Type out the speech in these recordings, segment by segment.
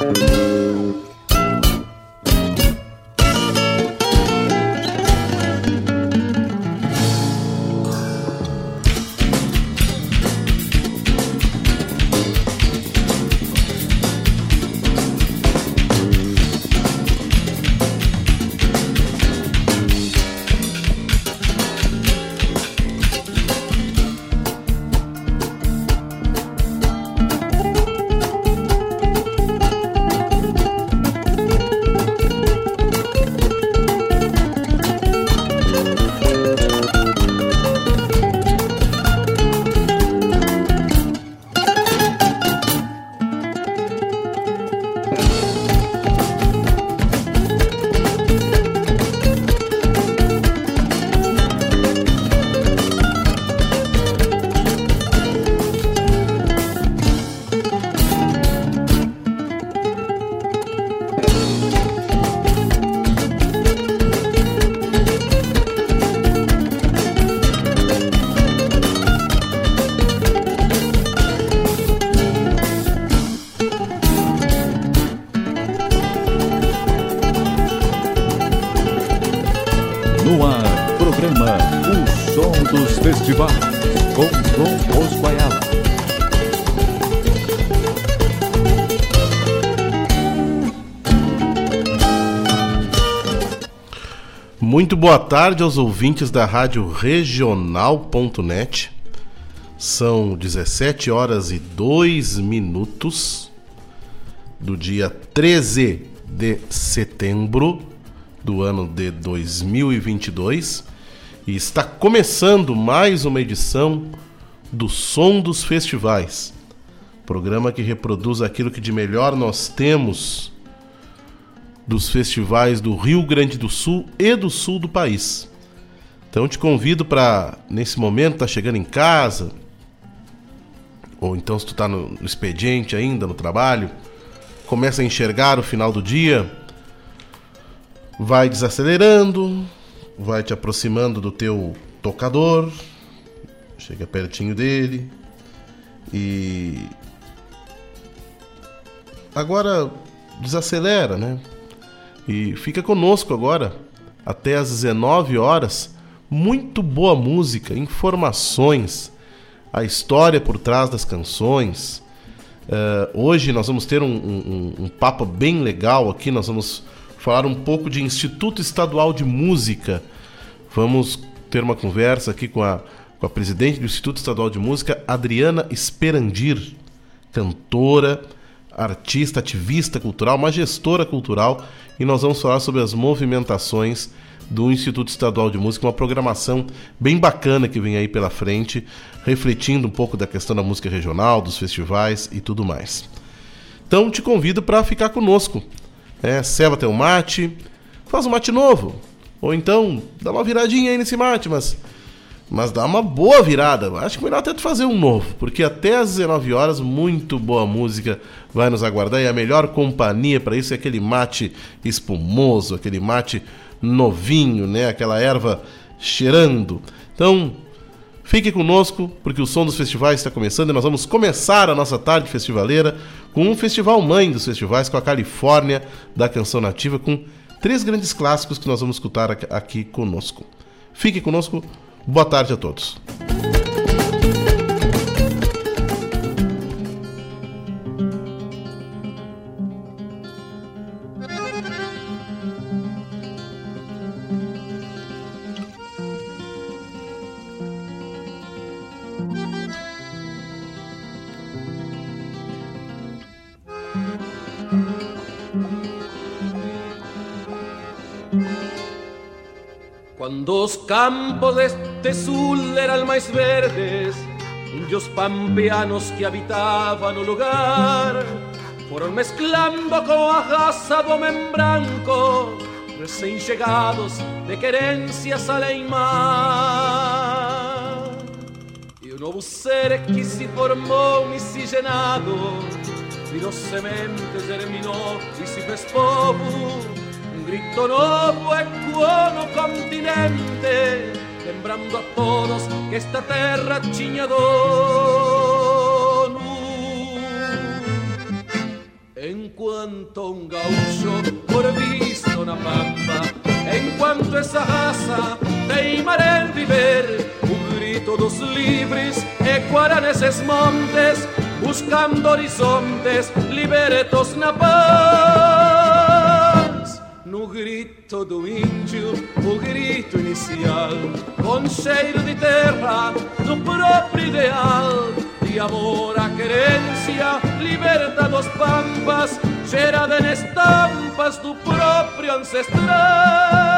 Muito boa tarde aos ouvintes da Rádio Regional.net. São 17 horas e 2 minutos do dia 13 de setembro do ano de 2022 e está começando mais uma edição do Som dos Festivais, programa que reproduz aquilo que de melhor nós temos dos festivais do Rio Grande do Sul e do sul do país. Então te convido para nesse momento tá chegando em casa ou então se tu tá no, no expediente ainda no trabalho, começa a enxergar o final do dia, vai desacelerando, vai te aproximando do teu tocador, chega pertinho dele e agora desacelera, né? E fica conosco agora, até às 19 horas. Muito boa música, informações, a história por trás das canções. Uh, hoje nós vamos ter um, um, um papo bem legal aqui. Nós vamos falar um pouco de Instituto Estadual de Música. Vamos ter uma conversa aqui com a, com a presidente do Instituto Estadual de Música, Adriana Esperandir, cantora, artista, ativista cultural, uma gestora cultural e nós vamos falar sobre as movimentações do Instituto Estadual de Música, uma programação bem bacana que vem aí pela frente, refletindo um pouco da questão da música regional, dos festivais e tudo mais. Então te convido para ficar conosco. É, ceva teu mate, faz um mate novo. Ou então dá uma viradinha aí nesse mate, mas mas dá uma boa virada. Acho que melhor até tu fazer um novo, porque até às 19 horas muito boa música vai nos aguardar e a melhor companhia para isso é aquele mate espumoso, aquele mate novinho, né? Aquela erva cheirando. Então, fique conosco, porque o som dos festivais está começando e nós vamos começar a nossa tarde festivaleira com um festival mãe dos festivais, com a Califórnia da Canção Nativa, com três grandes clássicos que nós vamos escutar aqui conosco. Fique conosco Boa tarde a todos. Cuando los campos de de eran mais verdes, indios pampeanos que habitaban o lugar, foron mezclando con a homem branco, recém chegados de querências além mar. E o novo ser que se formou miscigenado, virou semente, germinou e se fez povo, um grito novo ecoou no continente lembrando a todos que esta terra tinha dono. Enquanto enquanto um gaúcho por visto na pampa, enquanto essa raça teimar em viver, o grito dos livres ecoará nesses montes, buscando horizontes libertos na paz. No grito do índio, o grito inicial, com cheiro de terra, do próprio ideal de amor a querência, liberta dos pampas, gerada en estampas do próprio ancestral.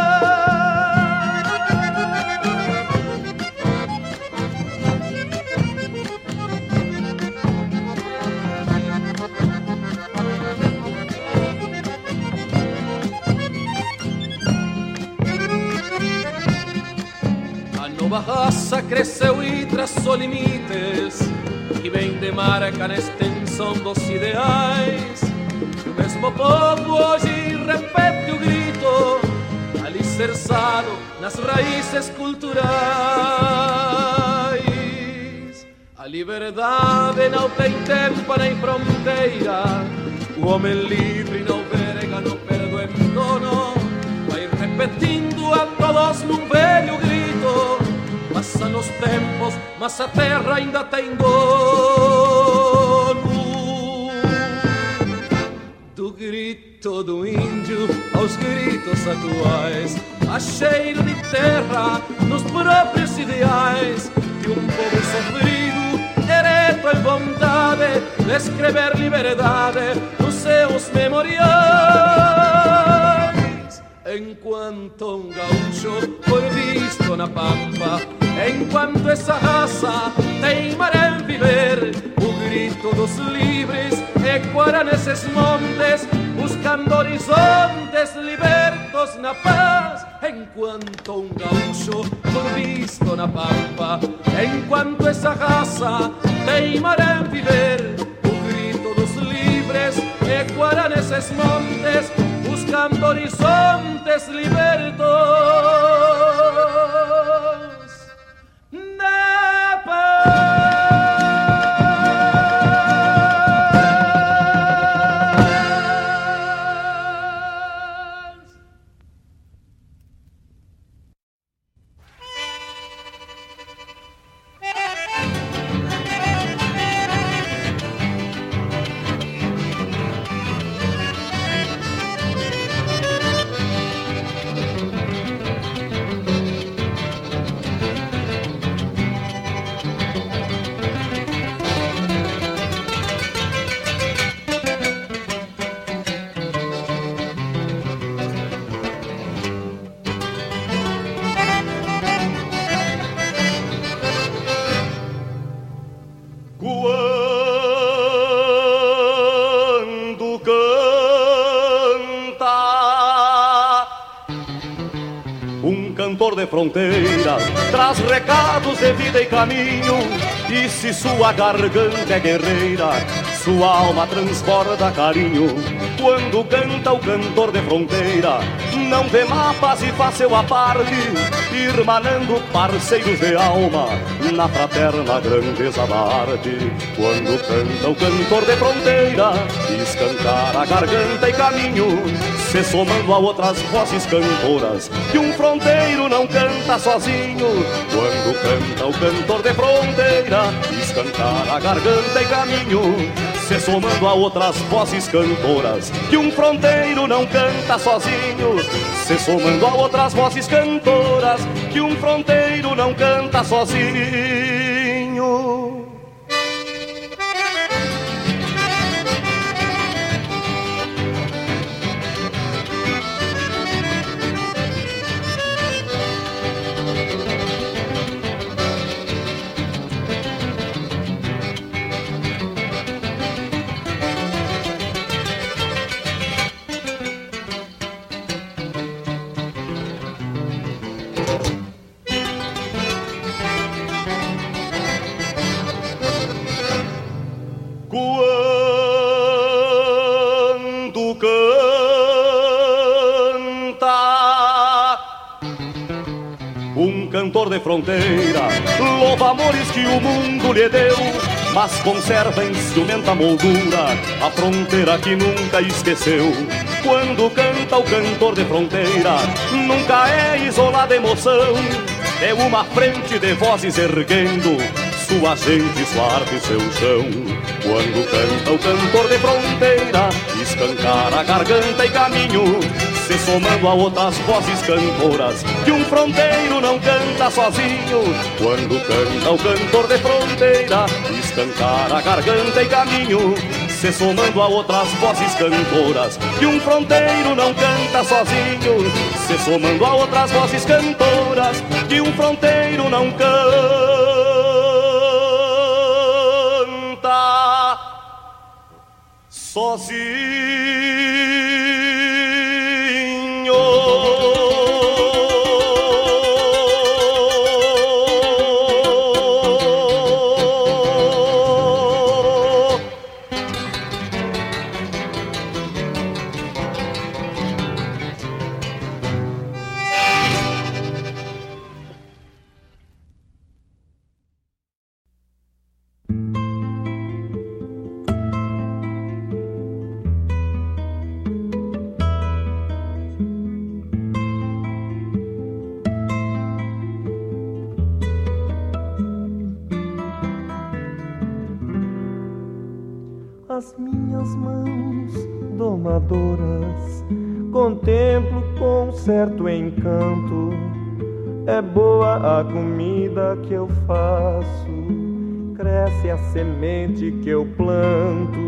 Nova raça cresceu e traçou limites que vem de marca na extensão dos ideais. O mesmo povo hoje repete o grito, alicerçado nas raízes culturais. A liberdade não tem tempo nem fronteira, o homem livre não verga, não perde o entorno. Vai repetindo a todos num velho grito Passam os tempos, mas a terra ainda tem dono. Do grito do índio aos gritos atuais, a cheiro de terra nos próprios ideais de um povo sofrido, ereto em vontade de escrever liberdade nos seus memoriais. Enquanto um gaúcho foi visto na pampa Enquanto essa raça teimar em viver. O grito dos livres ecoará nesses montes Buscando horizontes libertos na paz. Enquanto um gaúcho for visto na pampa. Enquanto essa raça teimar em viver. O grito dos livres ecoará nesses montes Buscando horizontes libertos fronteira traz recados de vida e caminho. E se sua garganta é guerreira, sua alma transborda carinho. Quando canta o cantor de fronteira, não vê mapas e faz seu aparte, irmanando parceiros de alma na fraterna grandeza da arte. Quando canta o cantor de fronteira, escancar a garganta e caminho, se somando a outras vozes cantoras, que um fronteiro não canta sozinho. Quando canta o cantor de fronteira, escancar a garganta e caminho, se somando a outras vozes cantoras, que um fronteiro não canta sozinho. Se somando a outras vozes cantoras, que um fronteiro não canta sozinho. De fronteira, louva amores que o mundo lhe deu mas conserva em ciumenta moldura a fronteira que nunca esqueceu. Quando canta o cantor de fronteira, nunca é isolada emoção, é uma frente de vozes erguendo sua gente, sua arte, seu chão. Quando canta o cantor de fronteira, escancar a garganta e caminho, se somando a outras vozes cantoras, que um fronteiro não canta sozinho. Quando canta o cantor de fronteira, escancar a garganta e caminho, se somando a outras vozes cantoras, que um fronteiro não canta sozinho. Se somando a outras vozes cantoras, que um fronteiro não canta. sozinho. Domadoras contemplo com certo encanto. É boa a comida que eu faço, cresce a semente que eu planto.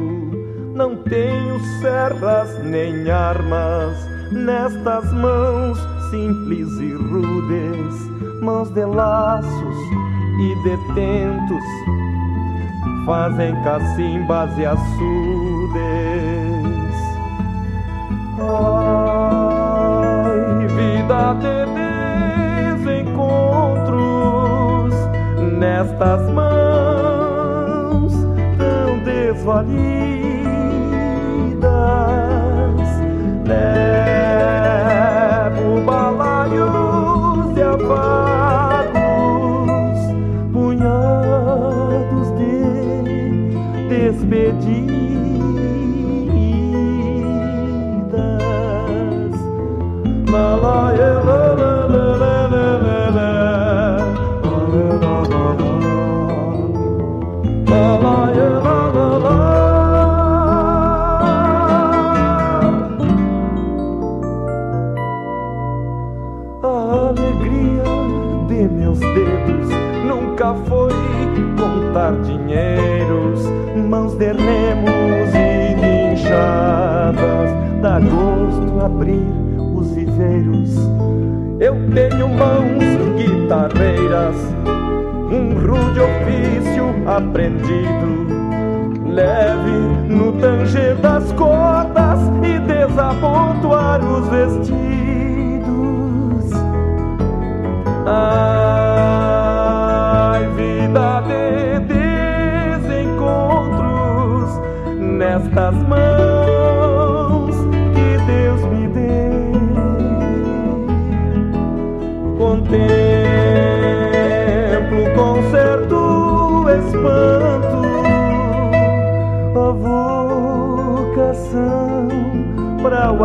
Não tenho serras nem armas nestas mãos simples e rudes, mãos de laços e detentos fazem cacimbas e açudes. Vida de desencontros nestas mãos tão desvalidas. Tenho mãos guitarreiras, um rude ofício aprendido, leve no tanger das cordas e desapontoar os vestidos. Ai, vida de desencontros nestas mãos espanto a vocação para o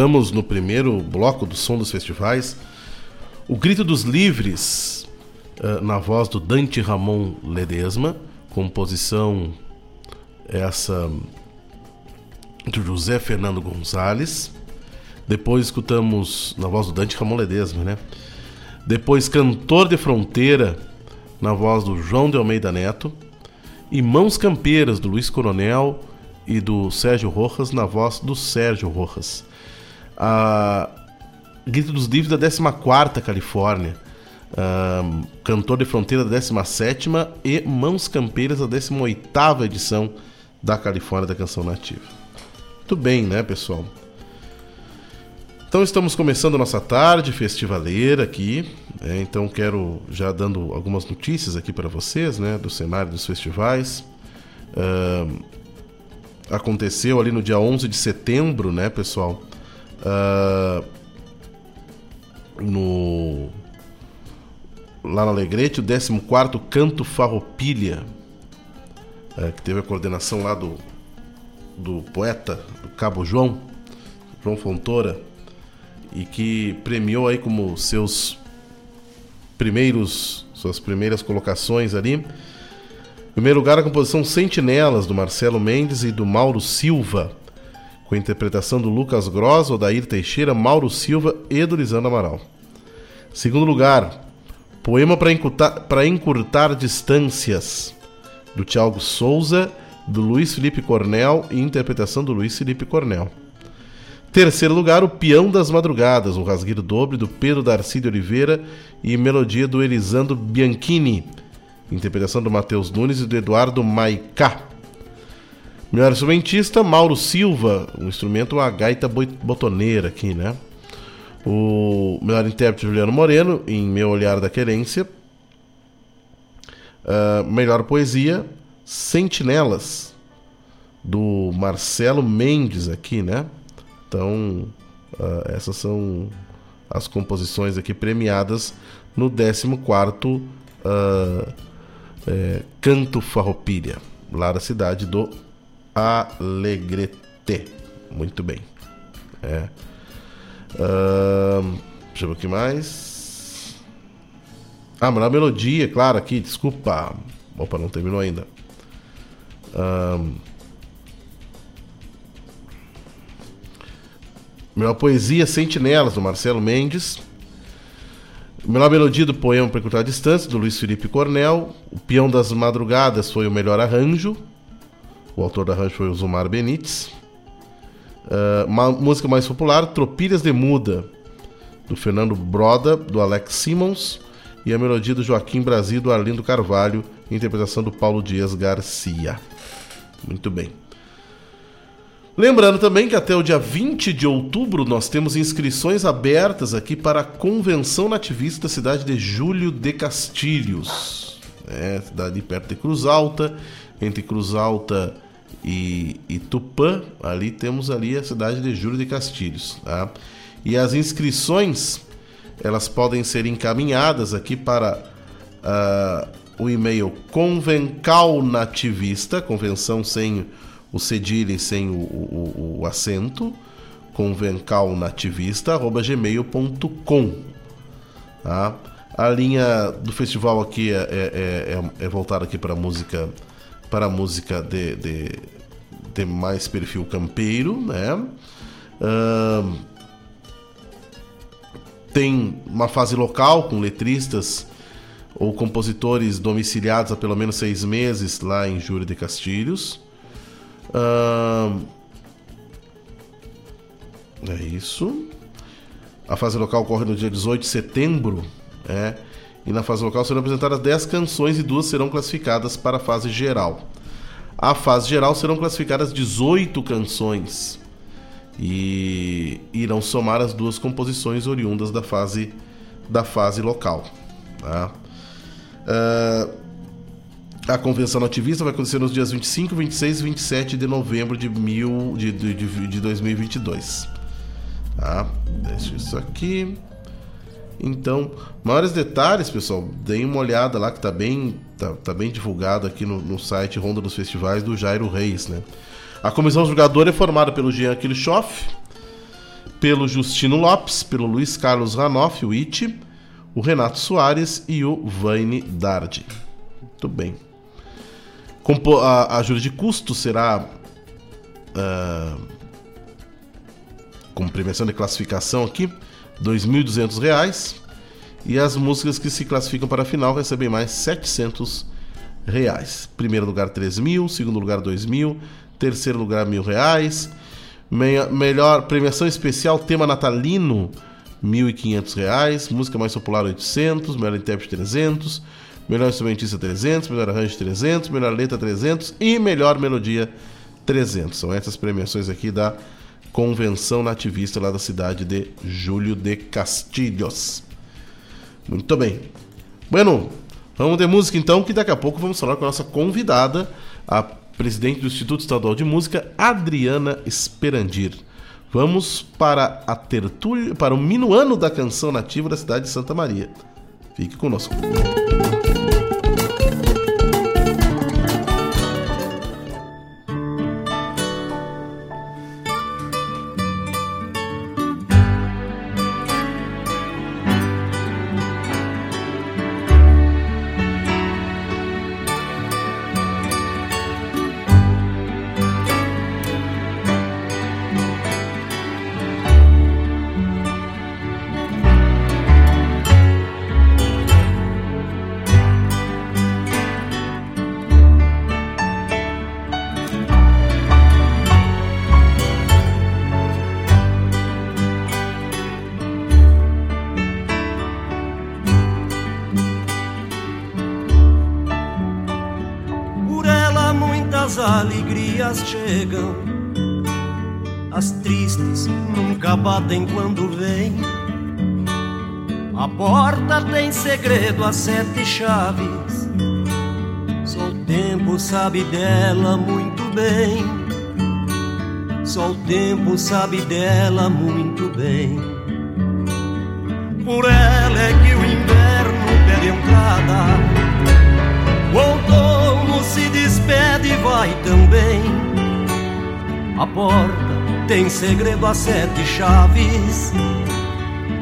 Escutamos no primeiro bloco do Som dos Festivais o Grito dos Livres, eh, na voz do Dante Ramon Ledesma, composição essa do José Fernando Gonzalez. Depois escutamos na voz do Dante Ramon Ledesma, né? Depois Cantor de Fronteira, na voz do João de Almeida Neto. E Mãos Campeiras, do Luiz Coronel e do Sérgio Rojas, na voz do Sérgio Rojas. A Grito dos Livres da 14 Califórnia. Ah, Cantor de Fronteira da 17 e Mãos Campeiras da 18 edição da Califórnia da Canção Nativa. Muito bem, né, pessoal? Então estamos começando a nossa tarde festivaleira aqui. né? então quero já dando algumas notícias aqui para vocês, né, do cenário dos festivais. Ahn, aconteceu ali no dia 11 de setembro, né, pessoal? Ah, no lá na Alegrete, o 14º Canto Farroupilha, é, que teve a coordenação lá do, do poeta, do Cabo João, João Fontoura, e que premiou aí como seus primeiros, suas primeiras colocações ali. Em primeiro lugar, a composição Sentinelas, do Marcelo Mendes e do Mauro Silva, com interpretação do Lucas Gross, Odair Teixeira, Mauro Silva e do Lisandro Amaral. Segundo lugar, Poema para encurtar, encurtar Distâncias, do Tiago Souza, do Luiz Felipe Cornel e interpretação do Luiz Felipe Cornel. Terceiro lugar, O Peão das Madrugadas, um rasgueiro dobre do Pedro Darcy de Oliveira e melodia do Elisandro Bianchini, interpretação do Matheus Nunes e do Eduardo Maicá. Melhor instrumentista, Mauro Silva, um instrumento, uma gaita botoneira aqui, né? O melhor intérprete, Juliano Moreno, em Meu Olhar da Querência. Ah, melhor poesia, Sentinelas, do Marcelo Mendes aqui, né? Então, ah, essas são as composições aqui premiadas no 14º ah, é, Canto Farroupilha, lá da cidade do Alegrete. Muito bem. É. Ahn, deixa eu ver o que mais. Ah, melhor melodia, claro, aqui, desculpa. Opa, não terminou ainda. Ahn, melhor poesia, Sentinelas, do Marcelo Mendes. Melhor melodia do poema Para Encurtar a Distância, do Luiz Felipe Cornel. O Peão das Madrugadas foi o melhor arranjo. O autor do arranjo foi o Zumar Benites. Uh, uma música mais popular, Tropilhas de Muda, do Fernando Broda, do Alex Simmons, e a melodia do Joaquim Brasil, do Arlindo Carvalho, interpretação do Paulo Dias Garcia. Muito bem. Lembrando também que até o dia 20 de outubro nós temos inscrições abertas aqui para a Convenção Nativista da cidade de Júlio de Castilhos. É, cidade perto de Cruz Alta, entre Cruz Alta e, e Tupã, ali temos ali a cidade de Júlio de Castilhos. Tá? E as inscrições elas podem ser encaminhadas aqui para ah, o e-mail convencalnativista, convenção sem o cedilha e sem o, o, o- acento, convencalnativista.gmail.com tá? A linha do festival aqui é, é, é, é voltada aqui para música para música de, de, de, mais perfil campeiro, né? Uh, tem uma fase local com letristas ou compositores domiciliados há pelo menos seis meses lá em Júlio de Castilhos. Uh, é isso. A fase local ocorre no dia 18 de setembro. É, e na fase local serão apresentadas 10 canções e duas serão classificadas para a fase geral. A fase geral serão classificadas 18 canções e irão somar as duas composições oriundas da fase da fase local. Tá? Uh, a convenção ativista vai acontecer nos dias 25, 26 e 27 de novembro de, mil, de, de, de 2022. Tá? Deixa isso aqui. Então, maiores detalhes, pessoal, deem uma olhada lá que tá bem, tá, tá bem divulgado aqui no, no, site Ronda dos Festivais do Jairo Reis, né? A comissão julgadora é formada pelo Jean Kirchhoff, pelo Justino Lopes, pelo Luiz Carlos Ranoff, o Iti, o Renato Soares e o Vaine Dardi. Muito bem. Compo a, a de custo será uh, como premiação de classificação aqui, R$ 2.200 e as músicas que se classificam para a final recebem mais 700 reais. Primeiro lugar 3 mil, segundo lugar 2 mil, terceiro lugar mil reais. melhor premiação especial tema natalino 1.500 reais, música mais popular 800, melhor intérprete 300, melhor instrumentista 300, melhor arranjo 300, melhor letra 300 e melhor melodia 300. São essas premiações aqui da convenção nativista lá da cidade de Júlio de Castilhos. Muito bem. Bueno, vamos de música então, que daqui a pouco vamos falar com a nossa convidada, a presidente do Instituto Estadual de Música, Adriana Esperandir. Vamos para a tertúlia, para o minuano da canção nativa da cidade de Santa Maria. Fique conosco. Batem quando vem. A porta tem segredo, as sete chaves. Só o tempo sabe dela muito bem. Só o tempo sabe dela muito bem. Por ela é que o inverno pede entrada. O outono se despede e vai também. A porta tem segredo a sete chaves.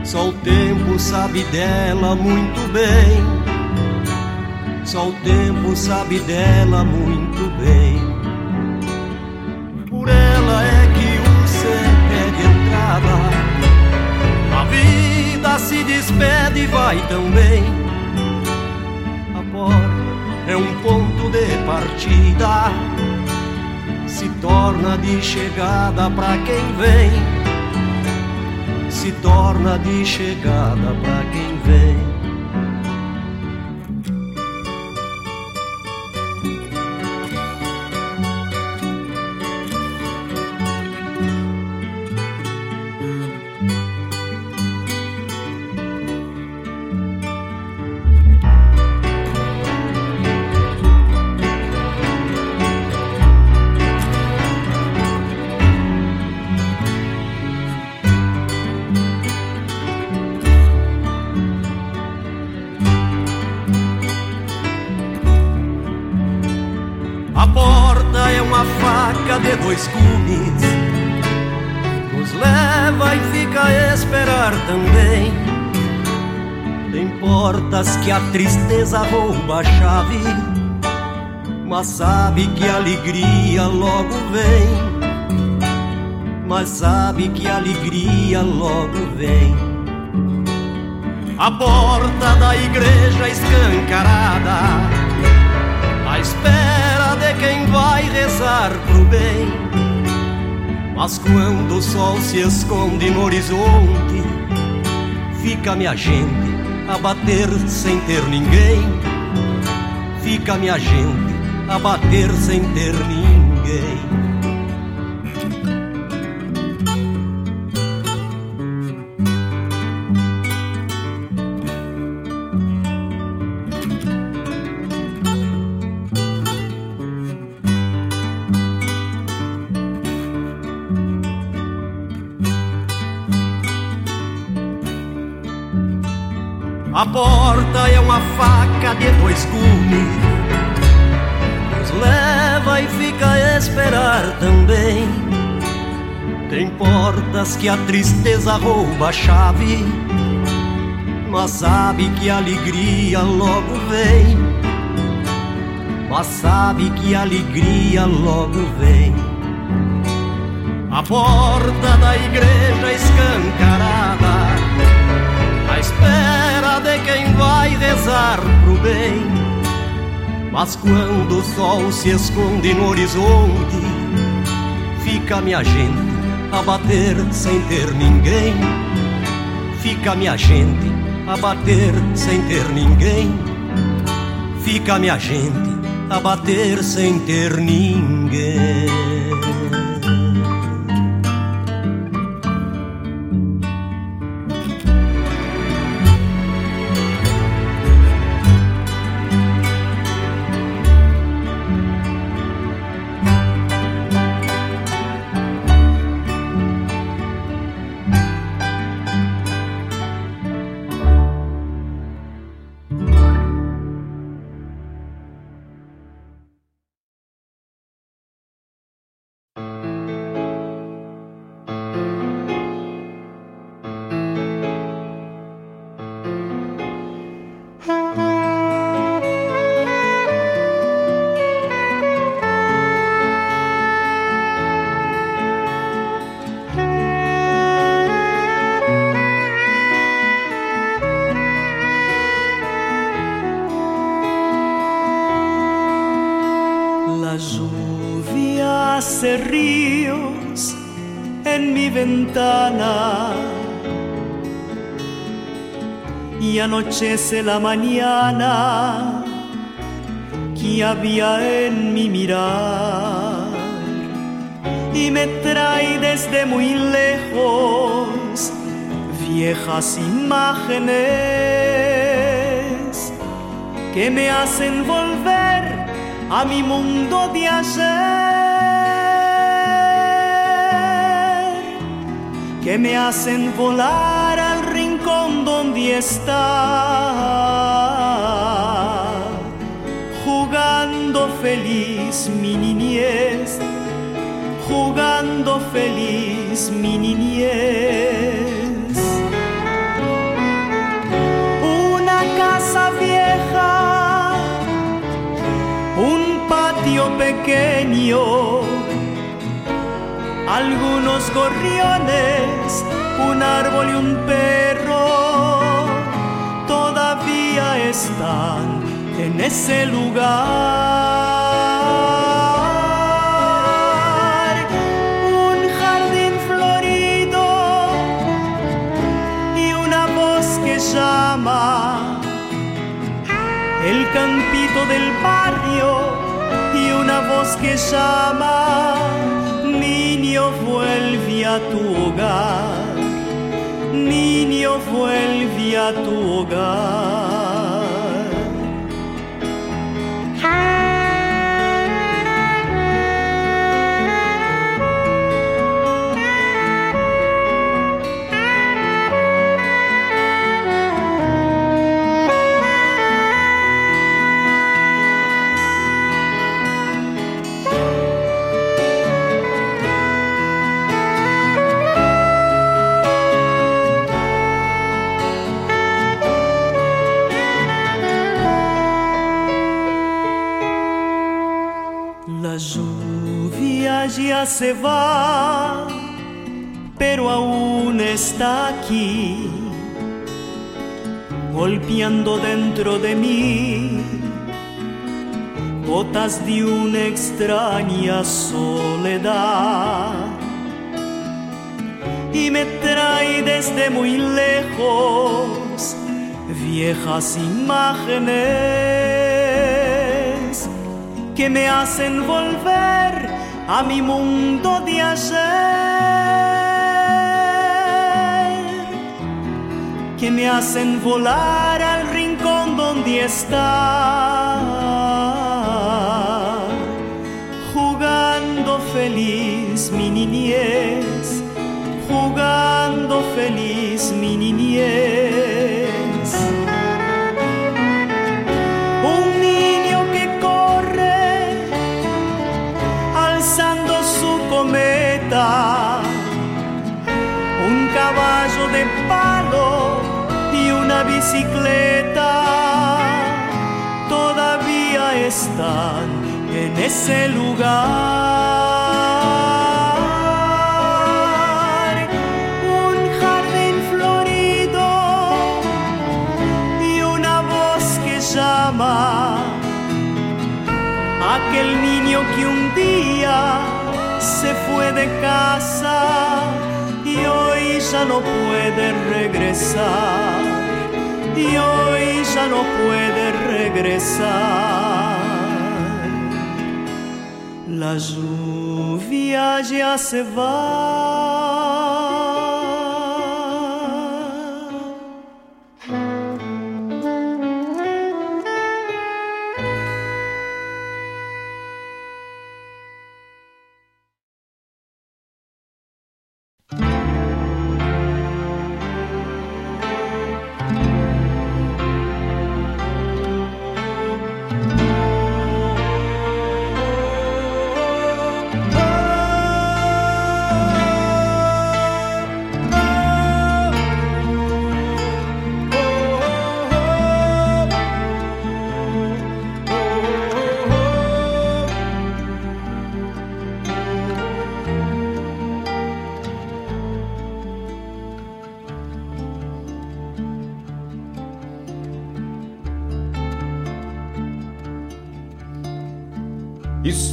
Só o tempo sabe dela muito bem. Só o tempo sabe dela muito bem. Por ela é que ser pede entrada. A vida se despede e vai também. A porta é um ponto de partida torna de chegada para quem vem, se torna de chegada para quem vem. Que a tristeza rouba a chave, mas sabe que a alegria logo vem. Mas sabe que a alegria logo vem. A porta da igreja escancarada, à espera de quem vai rezar pro bem mas quando o sol se esconde no horizonte, fica minha gente a bater sem ter ninguém. Fica minha gente a bater sem ter ninguém. Faca de dois gumes Nos leva e fica a esperar também. Tem portas que a tristeza rouba a chave? Mas sabe que a alegria logo vem. Mas sabe que a alegria logo vem. A porta da igreja escancarada. À espera de quem vai rezar pro bem. Mas quando o sol se esconde no horizonte, fica minha gente a bater sem ter ninguém. Fica minha gente a bater sem ter ninguém. Fica minha gente a bater sem ter ninguém. La mañana que había en mi mirar y me trae desde muy lejos viejas imágenes que me hacen volver a mi mundo de ayer, que me hacen volar está, jugando feliz mi niñez, jugando feliz mi niñez. Una casa vieja un patio pequeño, algunos gorriones, un árbol y un perro, están en ese lugar. Un jardín florido y una voz que llama el campito del barrio y una voz que llama, niño vuelve a tu hogar, niño vuelve a tu hogar. Ya se va, pero aún está aquí, golpeando dentro de mí gotas de una extraña soledad. Y me trae desde muy lejos viejas imágenes que me hacen volver a mi mundo de ayer, que me hacen volar al rincón donde está, jugando feliz mi niñez, jugando feliz mi niñez. Bicicleta todavía están en ese lugar. Un jardín florido y una voz que llama aquel niño que un día se fue de casa y hoy ya no puede regresar. Y hoy ya no puede regresar. La lluvia ya se va.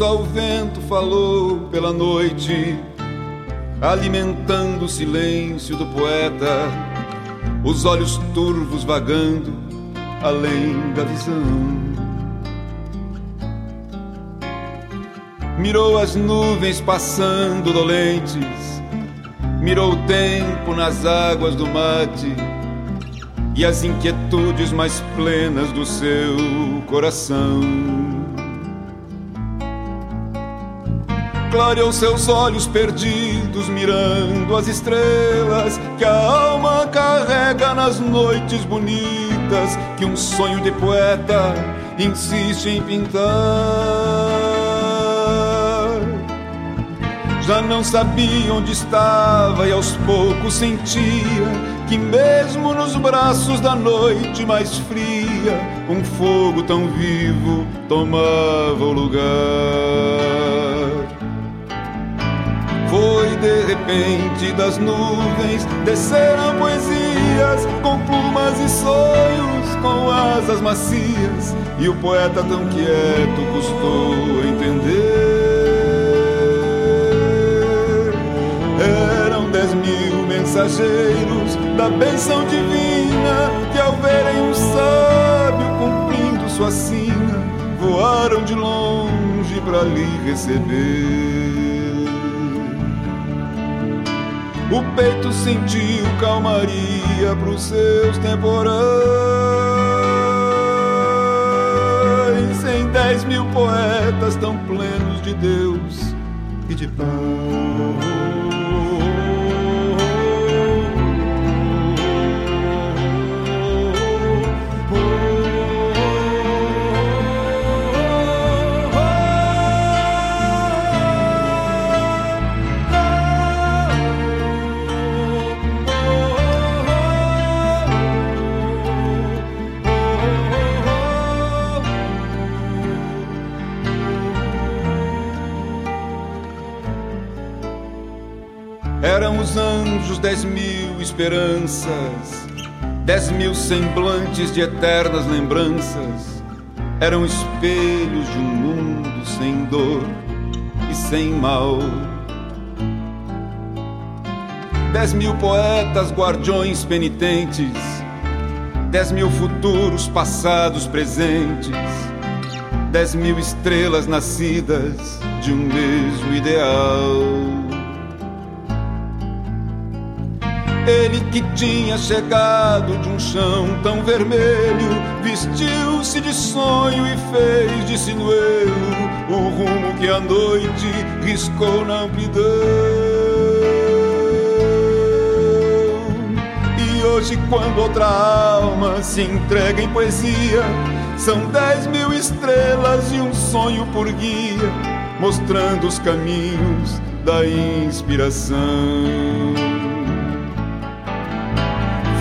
E só o vento falou pela noite, alimentando o silêncio do poeta, os olhos turvos vagando além da visão. Mirou as nuvens passando dolentes, mirou o tempo nas águas do mate e as inquietudes mais plenas do seu coração. Clareou seus olhos perdidos, mirando as estrelas que a alma carrega nas noites bonitas que um sonho de poeta insiste em pintar. Já não sabia onde estava e aos poucos sentia que, mesmo nos braços da noite mais fria, um fogo tão vivo tomava o lugar. Foi de repente das nuvens desceram poesias com plumas e sonhos, com asas macias, e o poeta tão quieto custou entender. Eram dez mil mensageiros da benção divina que, ao verem um sábio cumprindo sua sina, voaram de longe para lhe receber. O peito sentiu calmaria pros seus temporães. Em dez mil poetas tão plenos de Deus e de paz. Anjos, dez mil esperanças, dez mil semblantes de eternas lembranças. Eram espelhos de um mundo sem dor e sem mal. Dez mil poetas, guardiões penitentes, dez mil futuros, passados, presentes, dez mil estrelas nascidas de um mesmo ideal. Ele que tinha chegado de um chão tão vermelho, vestiu-se de sonho e fez de sinuelo o rumo que a noite riscou na amplidão. E hoje, quando outra alma se entrega em poesia, são dez mil estrelas e um sonho por guia, mostrando os caminhos da inspiração.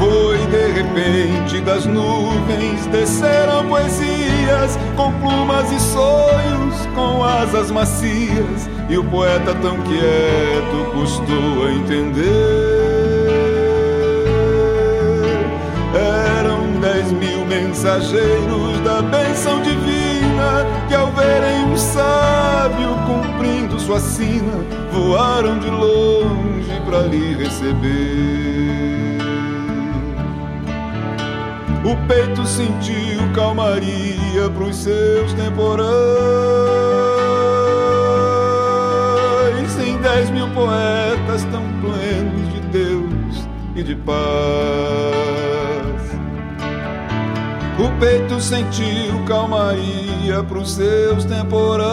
Foi de repente das nuvens desceram poesias com plumas e sonhos, com asas macias, e o poeta tão quieto custou a entender. Eram dez mil mensageiros da bênção divina que ao verem um sábio cumprindo sua sina voaram de longe para lhe receber. O peito sentiu calmaria pros seus temporais. Em dez mil poetas tão plenos de Deus e de paz. O peito sentiu calmaria pros seus temporais.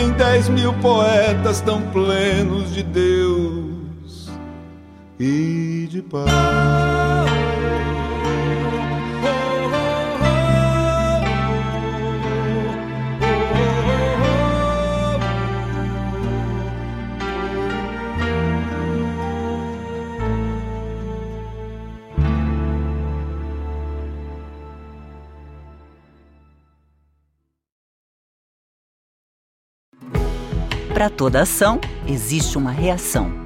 Em dez mil poetas tão plenos de Deus e de paz. Para toda ação, existe uma reação.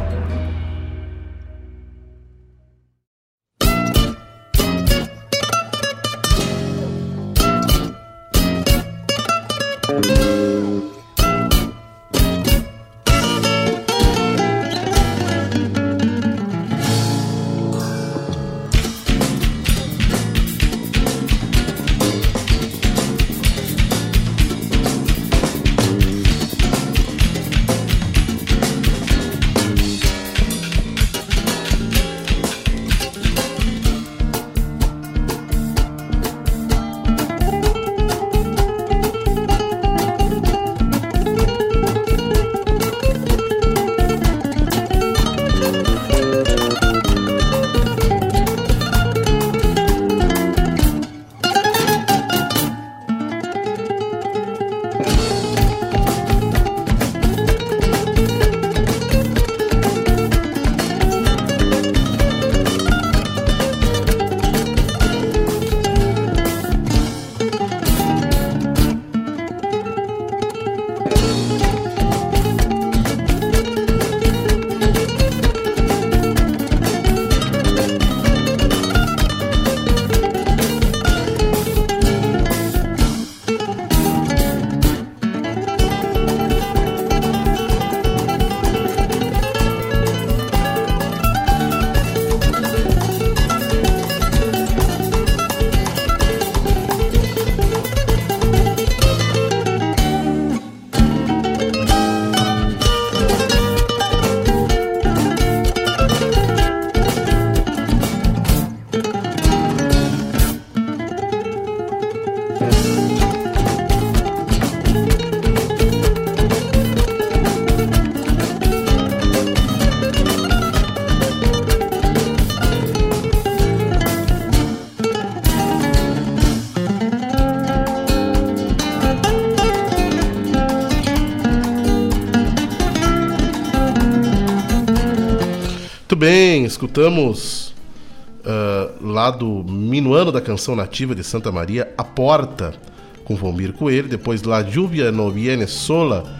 Bem, escutamos uh, lá do Minuano da Canção Nativa de Santa Maria, A Porta, com Vomir Coelho, depois La Lluvia no Viene Sola,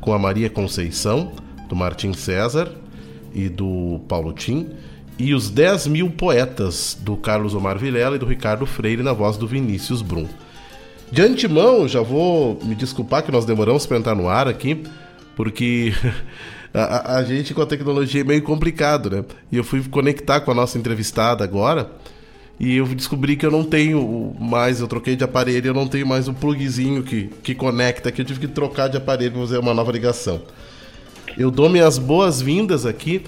com a Maria Conceição, do Martim César e do Paulo Tim, e Os 10 Mil Poetas, do Carlos Omar Vilela e do Ricardo Freire, na voz do Vinícius Brum. De antemão, já vou me desculpar que nós demoramos para entrar no ar aqui, porque a, a, gente com a tecnologia é meio complicado, né? E eu fui conectar com a nossa entrevistada agora e eu descobri que eu não tenho mais, eu troquei de aparelho, eu não tenho mais o plugzinho que, que conecta, que eu tive que trocar de aparelho para fazer uma nova ligação. Eu dou minhas boas-vindas aqui,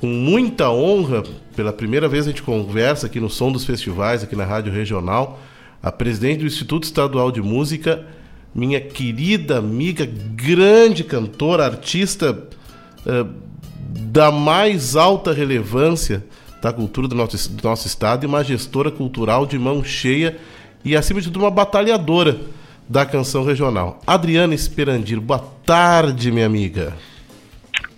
com muita honra, pela primeira vez a gente conversa aqui no Som dos Festivais, aqui na Rádio Regional, a presidente do Instituto Estadual de Música, minha querida amiga, grande cantora, artista uh, da mais alta relevância da cultura do nosso, do nosso estado e uma gestora cultural de mão cheia e, acima de tudo, uma batalhadora da canção regional. Adriana Esperandir, boa tarde, minha amiga.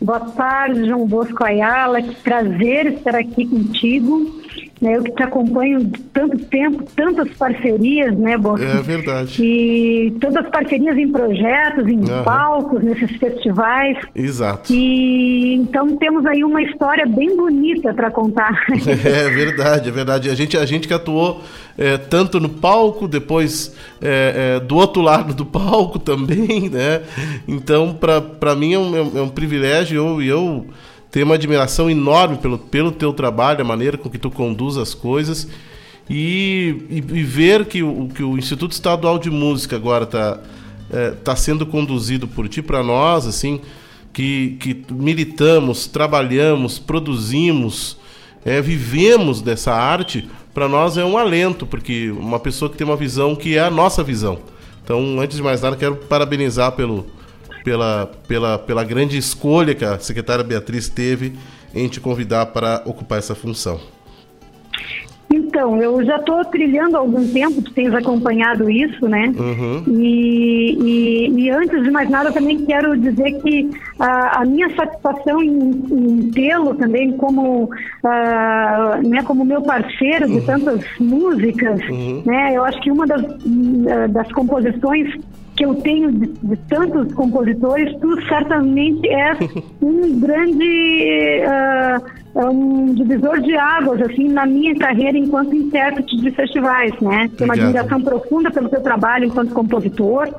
Boa tarde, João Bosco Ayala. Que prazer estar aqui contigo. Né, eu que te acompanho tanto tempo, tantas parcerias, né, Bosco? É verdade. E tantas parcerias em projetos, em uhum. palcos, nesses festivais. Exato. E então temos aí uma história bem bonita para contar. É verdade, é verdade. A gente, a gente que atuou é, tanto no palco, depois é, é, do outro lado do palco também, né? Então, para mim é um, é um privilégio e eu, eu tenho uma admiração enorme pelo, pelo teu trabalho, a maneira com que tu conduz as coisas e, e, e ver que o, que o Instituto Estadual de Música agora está é, tá sendo conduzido por ti, para nós, assim, que, que militamos, trabalhamos, produzimos, é, vivemos dessa arte, para nós é um alento, porque uma pessoa que tem uma visão que é a nossa visão. Então, antes de mais nada, quero parabenizar pelo, pela, pela, pela grande escolha que a secretária Beatriz teve em te convidar para ocupar essa função. Então, eu já estou trilhando há algum tempo, tu tens acompanhado isso, né? Uhum. E, e, e, antes de mais nada, também quero dizer que a, a minha satisfação em, em tê-lo também como, uh, né, como meu parceiro de uhum. tantas músicas, uhum. né? Eu acho que uma das, das composições que eu tenho de, de, tantos compositores, tu certamente és um grande uh, um divisor de águas assim na minha carreira enquanto intérprete de festivais, né? Tenho uma admiração profunda pelo teu trabalho enquanto compositor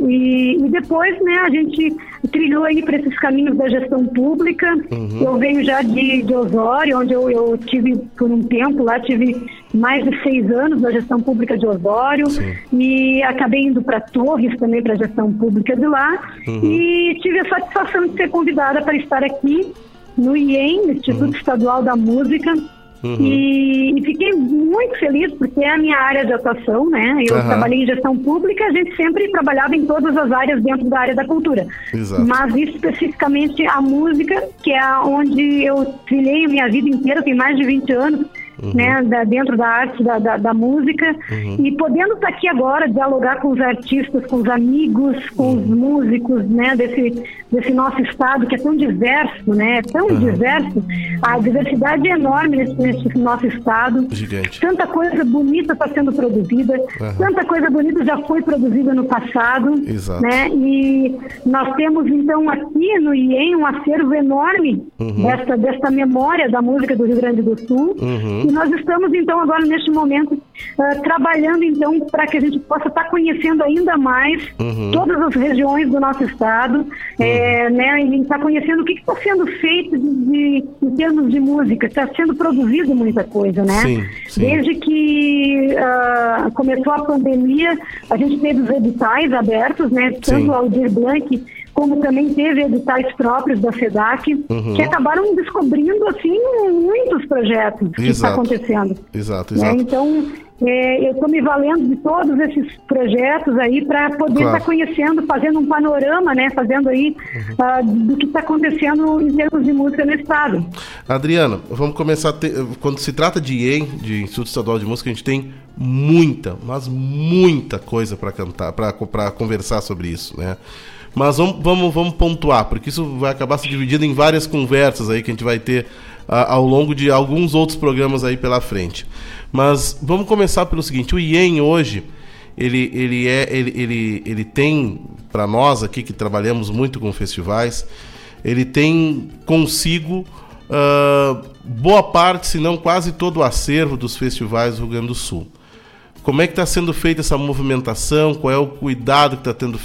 e, e, depois, né, a gente trilhou aí para esses caminhos da gestão pública. Uhum. Eu venho já de, de Osório, onde eu, eu, tive por um tempo lá, tive mais de seis anos na gestão pública de Osório Sim. e acabei indo para Torres também para a gestão pública de lá uhum. e tive a satisfação de ser convidada para estar aqui no IEM, Instituto uhum. Estadual da Música, Uhum. E, e, fiquei muito feliz porque é a minha área de atuação, né? Eu trabalhei em gestão pública, a gente sempre trabalhava em todas as áreas dentro da área da cultura. Exato. Mas especificamente a música, que é onde eu trilhei a minha vida inteira, tem mais de 20 anos uhum. né, da, dentro da arte, da, da, da música, uhum. e podendo estar aqui agora, dialogar com os artistas, com os amigos, com uhum. os músicos, né, desse, desse nosso estado que é tão diverso, né, é tão uhum. diverso, a diversidade é enorme nesse, nesse nosso estado, Gigante. tanta coisa bonita está sendo produzida, tanta coisa bonita já foi produzida no passado, Exato. né, e nós temos então aqui no IEM um acervo enorme uhum. desta, desta memória da música do Rio Grande do Sul, uhum. E nós estamos, então, agora neste momento, uh, trabalhando, então, para que a gente possa estar tá conhecendo ainda mais uhum. todas as regiões do nosso estado, uhum. é, né, e estar tá conhecendo o que está sendo feito de, de, em termos de música. Está sendo produzido muita coisa, né? Sim, sim. Desde que uh, começou a pandemia, a gente teve os editais abertos, né? Tanto o Aldir Blanc como também teve editais próprios da SEDAC, uhum. que acabaram descobrindo, assim, muitos projetos que está acontecendo. Exato, né? exato. Né? Então, é, eu estou me valendo de todos esses projetos aí para poder estar claro. tá conhecendo, fazendo um panorama, né, fazendo aí uhum. uh, do que está acontecendo em termos de música no estado. Adriana, vamos começar. Ter, quando se trata de IEM, de Instituto Estadual de Música, a gente tem muita, mas muita coisa para cantar, para conversar sobre isso, né? Mas vamos, vamos, vamos pontuar, porque isso vai acabar se dividindo em várias conversas aí que a gente vai ter a, ao longo de alguns outros programas aí pela frente. Mas vamos começar pelo seguinte: o IEM hoje ele, ele, é, ele, ele, ele tem, para nós aqui que trabalhamos muito com festivais, ele tem consigo uh, boa parte, se não quase todo o acervo dos festivais do Rio Grande do Sul. Como é que está sendo feita essa movimentação? Qual é o cuidado que está tendo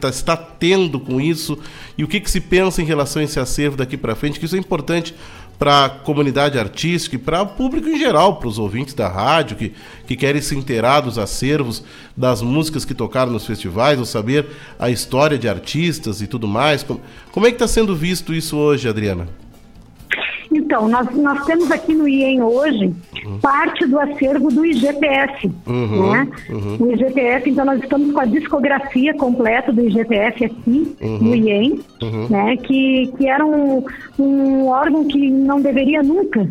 tá, está tendo com isso e o que, que se pensa em relação a esse acervo daqui para frente? Que isso é importante para a comunidade artística e para o público em geral, para os ouvintes da rádio que, que querem se inteirar dos acervos, das músicas que tocaram nos festivais, ou saber a história de artistas e tudo mais. Como, como é que está sendo visto isso hoje, Adriana? Então, nós, nós temos aqui no IEM hoje uhum. parte do acervo do IGTF. Uhum, né? Uhum. O IGTF, então nós estamos com a discografia completa do IGTF aqui no uhum. IEM, uhum. né? que, que era um, um órgão que não deveria nunca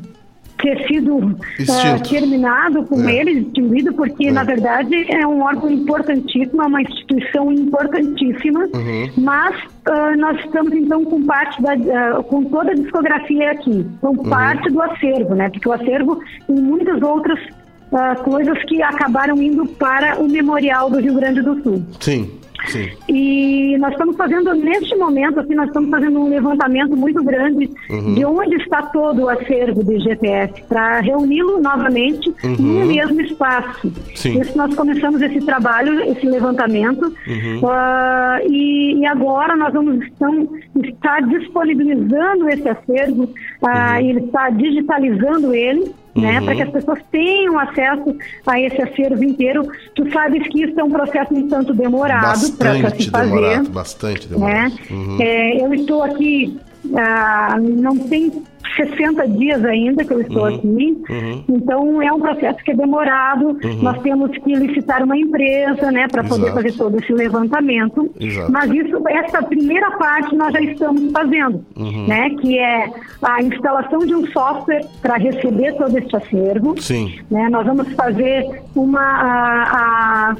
ter sido uh, terminado com é. ele, extinguido, porque é. na verdade é um órgão importantíssimo, é uma instituição importantíssima, uhum. mas uh, nós estamos então com parte da, uh, com toda a discografia aqui, com uhum. parte do acervo, né? Porque o acervo tem muitas outras coisas que acabaram indo para o memorial do Rio Grande do Sul. Sim. Sim. E nós estamos fazendo, neste momento, assim, nós estamos fazendo um levantamento muito grande uhum. de onde está todo o acervo do IGTF, para reuni-lo novamente uhum. no mesmo espaço. Sim. Isso nós começamos esse trabalho, esse levantamento, uhum. uh, e, e, agora nós vamos estão, estar disponibilizando esse acervo, uh, e está digitalizando ele, né, uhum. para que as pessoas tenham acesso a esse acervo inteiro. Tu sabes que isso é um processo um tanto demorado para se fazer. Demorado, bastante demorado. Né? Uhum. É, eu estou aqui, ah, não tem 60 dias ainda que eu estou uhum, aqui. Uhum. Então é um processo que é demorado. Uhum. Nós temos que licitar uma empresa, né, para poder fazer todo esse levantamento. Exato. Mas isso, essa primeira parte nós já estamos fazendo, uhum. né, que é a instalação de um software para receber todo esse acervo. Sim. Né, nós vamos fazer uma a, a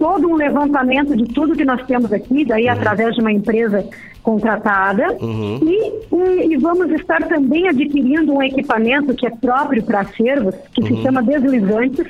todo um levantamento de tudo que nós temos aqui, daí uhum. através de uma empresa contratada uhum. e, e, vamos estar também adquirindo um equipamento que é próprio para acervos, que uhum. se chama deslizantes,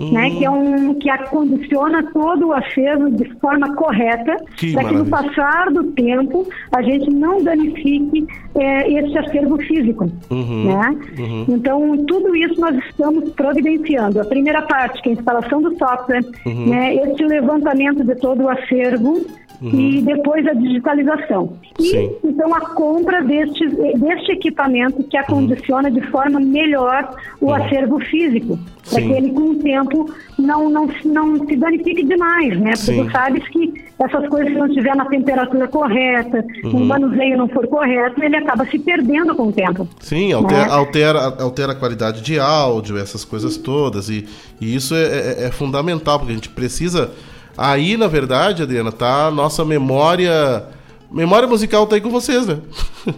uhum. né, que é um que acondiciona todo o acervo de forma correta para que no passar do tempo a gente não danifique é, esse acervo físico, uhum. né? Uhum. Então tudo isso nós estamos providenciando. A primeira parte que é a instalação do software, uhum. né, esse levantamento de todo o acervo Uhum. e depois a digitalização. E Sim. então a compra deste, deste equipamento que acondiciona uhum. de forma melhor o uhum. acervo físico, para que ele com o tempo não, não, não se danifique demais, né? Porque Sim. tu sabes que essas coisas se não estiver na temperatura correta, uhum. o manuseio não for correto, ele acaba se perdendo com o tempo. Sim, altera, né? altera, altera a qualidade de áudio, essas coisas todas. E, e isso é, é, é fundamental, porque a gente precisa Aí, na verdade, Adriana, tá a nossa memória. Memória musical tá aí com vocês, né?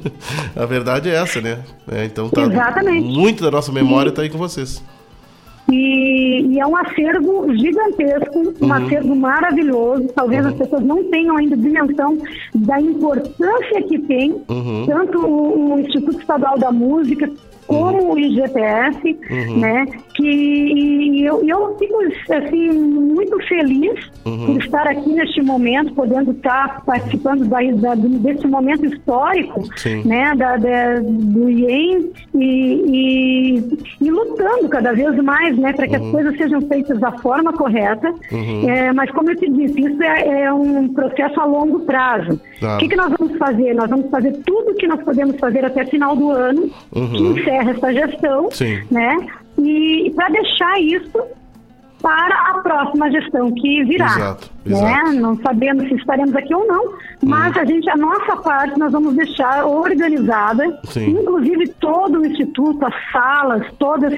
a verdade é essa, né? É, então tá. Exatamente. Muito da nossa memória e... tá aí com vocês. E, e, é um acervo gigantesco, um uhum. acervo maravilhoso. Talvez uhum. as pessoas não tenham ainda dimensão da importância que tem, uhum. tanto o, o Instituto Estadual da Música como o IGPF, uhum. né? Que eu, eu fico assim muito feliz uhum. por estar aqui neste momento, podendo estar participando da, da, desse momento histórico, Sim. né? Da, da, do IEM e, e, e, lutando cada vez mais, né? Para que uhum. as coisas sejam feitas da forma correta. Uhum. É, mas como eu te disse, isso é, é um processo a longo prazo. Claro. O que, que nós vamos fazer? Nós vamos fazer tudo o que nós podemos fazer até final do ano, uhum. que encerra essa gestão, Sim. né? E para deixar isso para a próxima gestão que virá. Exato, né? exato. Não sabemos se estaremos aqui ou não, mas hum. a gente, a nossa parte, nós vamos deixar organizada, Sim. inclusive todo o instituto, as salas, todas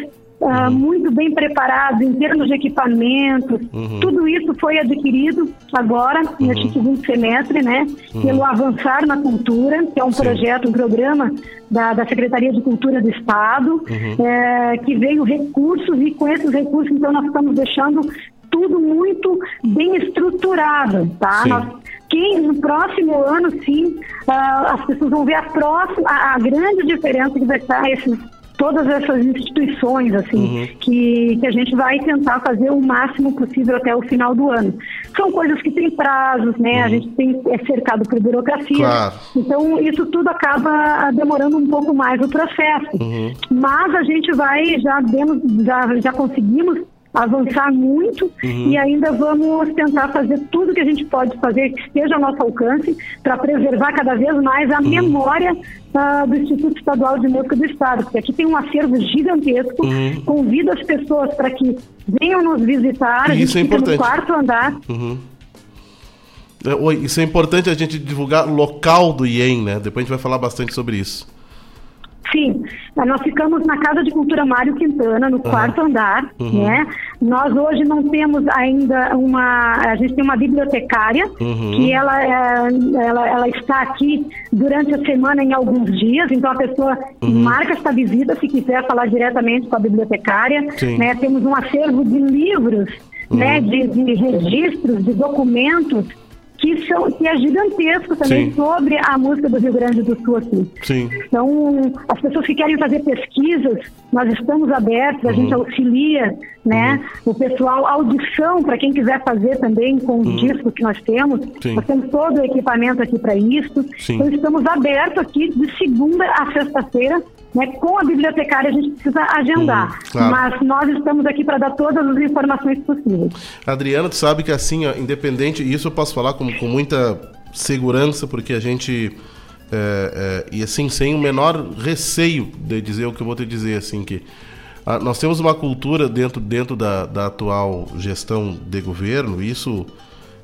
Uh, muito bem preparado em termos de equipamentos. Uhum. Tudo isso foi adquirido agora, uhum. neste segundo semestre, né, uhum. pelo Avançar na Cultura, que é um Sim. projeto, um programa da, da, Secretaria de Cultura do Estado, uhum. é, que veio recursos e com esses recursos, então, nós estamos deixando tudo muito bem estruturado, tá? Nós, quem no próximo ano, sim, ah, as pessoas vão ver a próxima, a, a grande diferença que vai estar esses todas essas instituições assim Uhum. que, que a gente vai tentar fazer o máximo possível até o final do ano. São coisas que têm prazos, né? A gente tem é cercado por burocracia. Claro. Então isso tudo acaba ah, demorando um pouco mais o processo. Uhum. Mas a gente vai já demos, já, já conseguimos avançar muito Uhum. e ainda vamos tentar fazer tudo que a gente pode fazer que esteja ao nosso alcance para preservar cada vez mais Uhum. a memória ah, do Instituto Estadual de Música do Estado, porque aqui tem um acervo gigantesco. Uhum. Convido as pessoas para que venham nos visitar. gente Isso é importante. no quarto andar. Uhum. É, isso é importante a gente divulgar local do IEM, né? Depois a gente vai falar bastante sobre isso. Sim, nós ficamos na Casa de Cultura Mário Quintana, no quarto andar, Uhum. né? Nós hoje não temos ainda uma... A gente tem uma bibliotecária, Uhum. que ela, é, ela, ela está aqui durante a semana em alguns dias, então a pessoa Uhum. marca essa visita se quiser falar diretamente com a bibliotecária, Sim. né? Temos um acervo de livros, né? Uhum. De, de registros, de documentos, que, são, que é gigantesco também Sim. sobre a música do Rio Grande do Sul aqui. Sim. Então, as pessoas que querem fazer pesquisas, nós estamos abertos, a Uhum. gente auxilia, né? O pessoal, audição, para quem quiser fazer também com os Uhum. discos que nós temos, Sim. nós temos todo o equipamento aqui para isso. Sim. Então, estamos abertos aqui de segunda a sexta-feira. Né, com a bibliotecária a gente precisa agendar, Uhum, claro. mas nós estamos aqui para dar todas as informações possíveis. Adriana, tu sabe que assim, ó, independente, e isso eu posso falar com, com muita segurança, porque a gente. é, é, e assim, sem o menor receio de dizer o que eu vou te dizer, assim, que ah, nós temos uma cultura dentro, dentro da, da atual gestão de governo, isso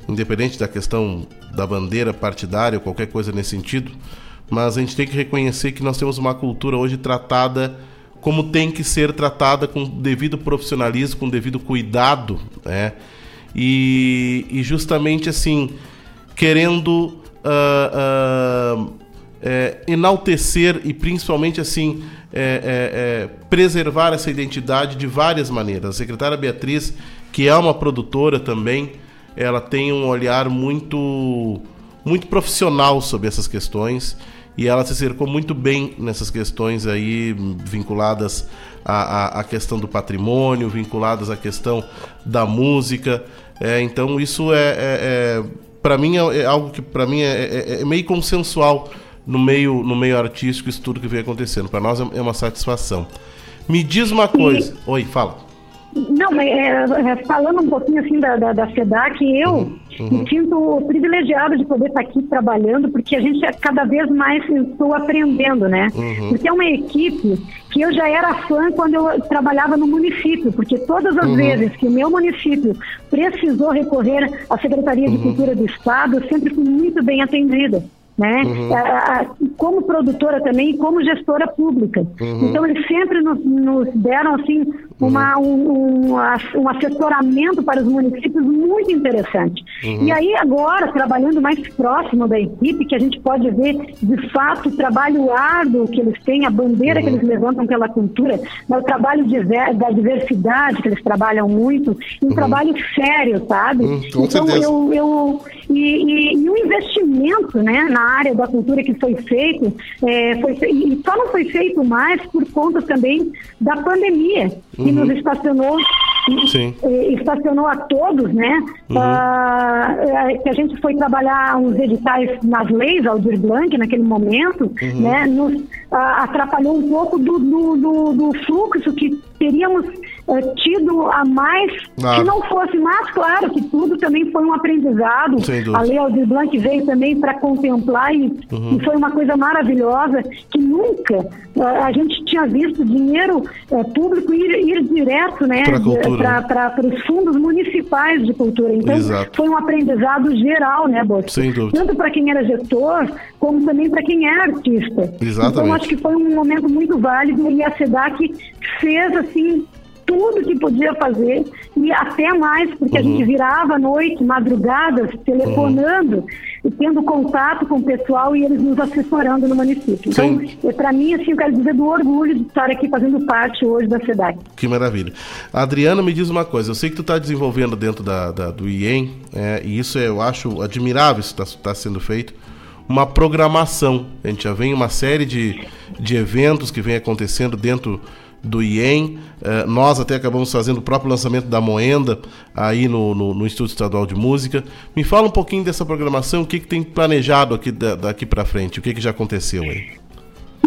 independente da questão da bandeira partidária ou qualquer coisa nesse sentido, mas a gente tem que reconhecer que nós temos uma cultura hoje tratada como tem que ser tratada com devido profissionalismo, com devido cuidado, né? E, e justamente assim, querendo ah, ah, é, enaltecer e principalmente assim é, é, é, preservar essa identidade de várias maneiras. A secretária Beatriz, que é uma produtora também, ela tem um olhar muito muito profissional sobre essas questões e ela se cercou muito bem nessas questões aí vinculadas à, à, à questão do patrimônio, vinculadas à questão da música. É, então isso é, é, é para mim é, é algo que para mim é, é- é meio consensual no meio no meio artístico isso tudo que vem acontecendo. Para nós é uma satisfação. Me diz uma coisa. Oi, fala. Não, mas é, falando um pouquinho assim da, da, da SEDAC, eu Uhum. Me sinto privilegiado de poder estar aqui trabalhando, porque a gente é cada vez mais estou aprendendo, né? Uhum. Porque é uma equipe que eu já era fã quando eu trabalhava no município, porque todas as Uhum. vezes que o meu município precisou recorrer à Secretaria de Uhum. Cultura do Estado, eu sempre fui muito bem atendida. Né? Uhum. A- a- como produtora também, e como gestora pública. Uhum. Então eles sempre nos, nos deram assim uma, um, um, ass- um assessoramento para os municípios muito interessante. Uhum. E aí agora, trabalhando mais próximo da equipe, que a gente pode ver de fato o trabalho árduo que eles têm, a bandeira que Uhum. eles levantam pela cultura, o trabalho da diversidade que eles trabalham muito, um trabalho sério, sabe? Uhum, então certeza. eu, eu e, e, e o investimento né, na área da cultura que foi feito, é, foi, e só não foi feito mais por conta também da pandemia, que Uhum. nos estacionou, Sim. estacionou a todos, né? Uhum. Eh, que a gente foi trabalhar uns editais nas leis, Aldir Blanc, naquele momento, Uhum. né? Nos ah, atrapalhou um pouco do, do, do, do fluxo que teríamos tido a mais Ah. se não fosse, mas claro que tudo também foi um aprendizado. A Lei Aldir Blanc veio também para contemplar e, Uhum. e foi uma coisa maravilhosa que nunca a gente tinha visto dinheiro eh, público ir, ir direto né, para os fundos municipais de cultura. Então Exato. foi um aprendizado geral, né, Bosco? Sem dúvida. Tanto para quem era gestor, como também para quem é artista. Exatamente. Então acho que foi um momento muito válido e a SEDAC fez assim tudo que podia fazer e até mais, porque a Uhum. gente virava à noite, madrugadas, telefonando e tendo contato com o pessoal e eles nos assessorando no município. Então, para mim, assim, eu quero dizer do orgulho de estar aqui fazendo parte hoje da cidade. Que maravilha. Adriana, me diz uma coisa. Eu sei que tu está desenvolvendo dentro da, da- do IEM, é, e isso é, eu acho admirável, isso está sendo feito, uma programação. A gente já vem uma série de, de eventos que vem acontecendo dentro do IEM. É, nós até acabamos fazendo o próprio lançamento da Moenda aí no, no, no Instituto Estadual de Música. Me fala um pouquinho dessa programação, o que, que tem planejado aqui da- daqui para frente, o que, que já aconteceu aí.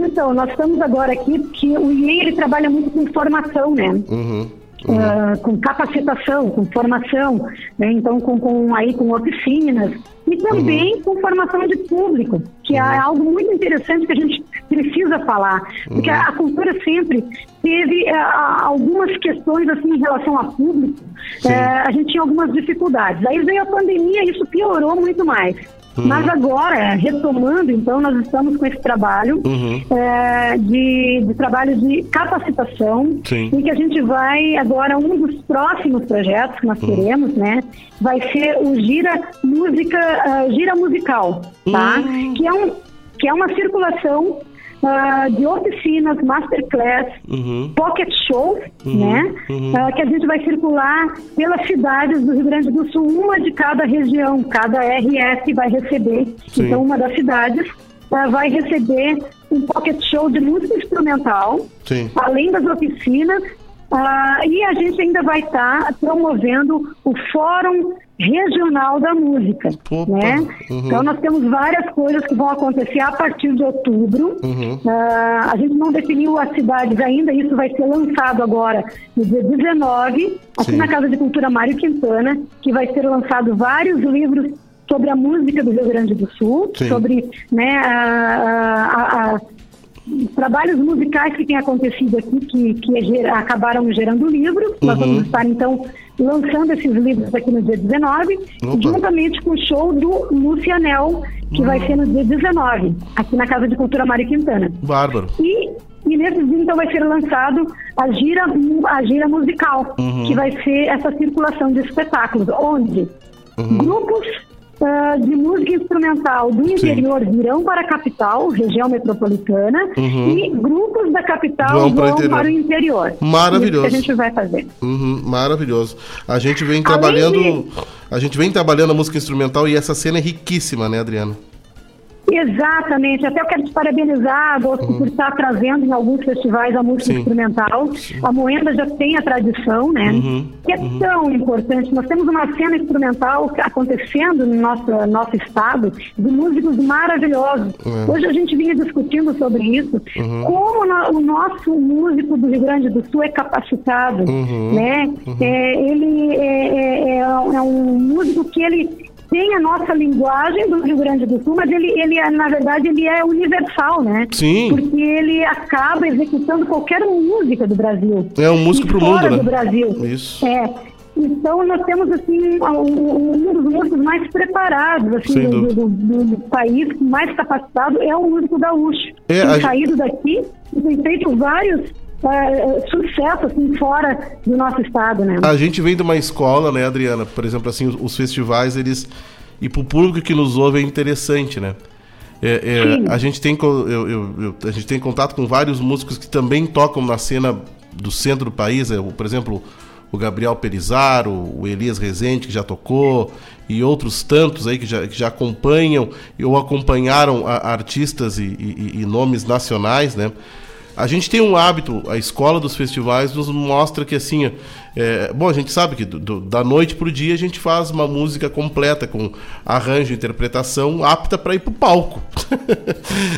Então, nós estamos agora aqui, que o IEM ele trabalha muito com formação, né? Uhum. Ah, com capacitação, com formação, né? então com, com aí com oficinas e também com formação de público, que é algo muito interessante que a gente precisa falar, porque a, a cultura sempre teve ah, algumas questões assim em relação a público, eh, a gente tinha algumas dificuldades. Aí veio a pandemia e isso piorou muito mais. Uhum. Mas agora, retomando, então, nós estamos com esse trabalho Uhum. é, de, de trabalho de capacitação Sim. e que a gente vai agora um dos próximos projetos que nós Uhum. teremos, né, vai ser o Gira Música, ah, Gira Musical, tá? Uhum. Que é um que é uma circulação ah, de oficinas, masterclass, Uhum. pocket show, Uhum, né? uhum. Ah, que a gente vai circular pelas cidades do Rio Grande do Sul, uma de cada região, cada RS vai receber. Sim. Então, uma das cidades ah, vai receber um pocket show de música instrumental, Sim. além das oficinas. e a gente ainda vai estar promovendo o Fórum Regional da Música, né? uhum. Então nós temos várias coisas que vão acontecer a partir de outubro. Uhum. Ah, a gente não definiu as cidades ainda, isso vai ser lançado agora no dia 19, aqui Sim. na Casa de Cultura Mário Quintana, que vai ser lançado vários livros sobre a música do Rio Grande do Sul, Sim. sobre né, a- a- a- trabalhos musicais que têm acontecido aqui, que, que gera- acabaram gerando livros. Nós Uhum. vamos estar, então, lançando esses livros aqui no dia 19, Opa. juntamente com o show do Lucianel, que vai ser no dia 19, aqui na Casa de Cultura Mário Quintana. Bárbaro. E, e nesse dia, então, vai ser lançado a gira, a gira musical, Uhum. que vai ser essa circulação de espetáculos, onde Uhum. grupos ah, de música instrumental do interior virão para a capital, região metropolitana, Uhum. e grupos da capital Vão vão, para o interior. Maravilhoso. Isso que a gente vai fazer. Uhum, maravilhoso. A gente vem trabalhando. A gente vem trabalhando a música instrumental e essa cena é riquíssima, né, Adriana? Exatamente. Até eu quero te parabenizar, Agosto, por estar trazendo em alguns festivais a música Uhum. Sim. instrumental. A Moenda já tem a tradição, né? Uhum. Que é tão importante. Nós temos uma cena instrumental acontecendo no nosso, nosso estado de músicos maravilhosos. É. Hoje a gente vinha discutindo sobre isso. Uhum. Como o nosso músico do Rio Grande do Sul é capacitado, Uhum. né? Uhum. É, ele é, é- é é um músico que ele tem a nossa linguagem do Rio Grande do Sul, mas ele, ele é, na verdade, ele é universal, né? Sim. Porque ele acaba executando qualquer música do Brasil. É um músico pro mundo, né? do Brasil. Isso. É. Então nós temos assim um, dos músicos mais preparados assim, do, do- do- do país, mais capacitado é o músico gaúcho. É, tem a- saído daqui e tem feito vários eh, sucessos assim, fora do nosso estado, né? A gente vem de uma escola, né, Adriana? Por exemplo, assim, os, os festivais, eles. E pro público que nos ouve é interessante, né? É, é, a, gente tem, eu- eu- eu- a gente tem contato com vários músicos que também tocam na cena do centro do país. é, o- por exemplo, o Gabriel Perizaro, o Elias Rezende, que já tocou, e outros tantos aí que já, que já acompanham ou acompanharam a- artistas e, e- e nomes nacionais, né? A gente tem um hábito, a escola dos festivais nos mostra que assim, é, bom, a gente sabe que do- do- da noite pro dia a gente faz uma música completa com arranjo, interpretação apta para ir pro palco.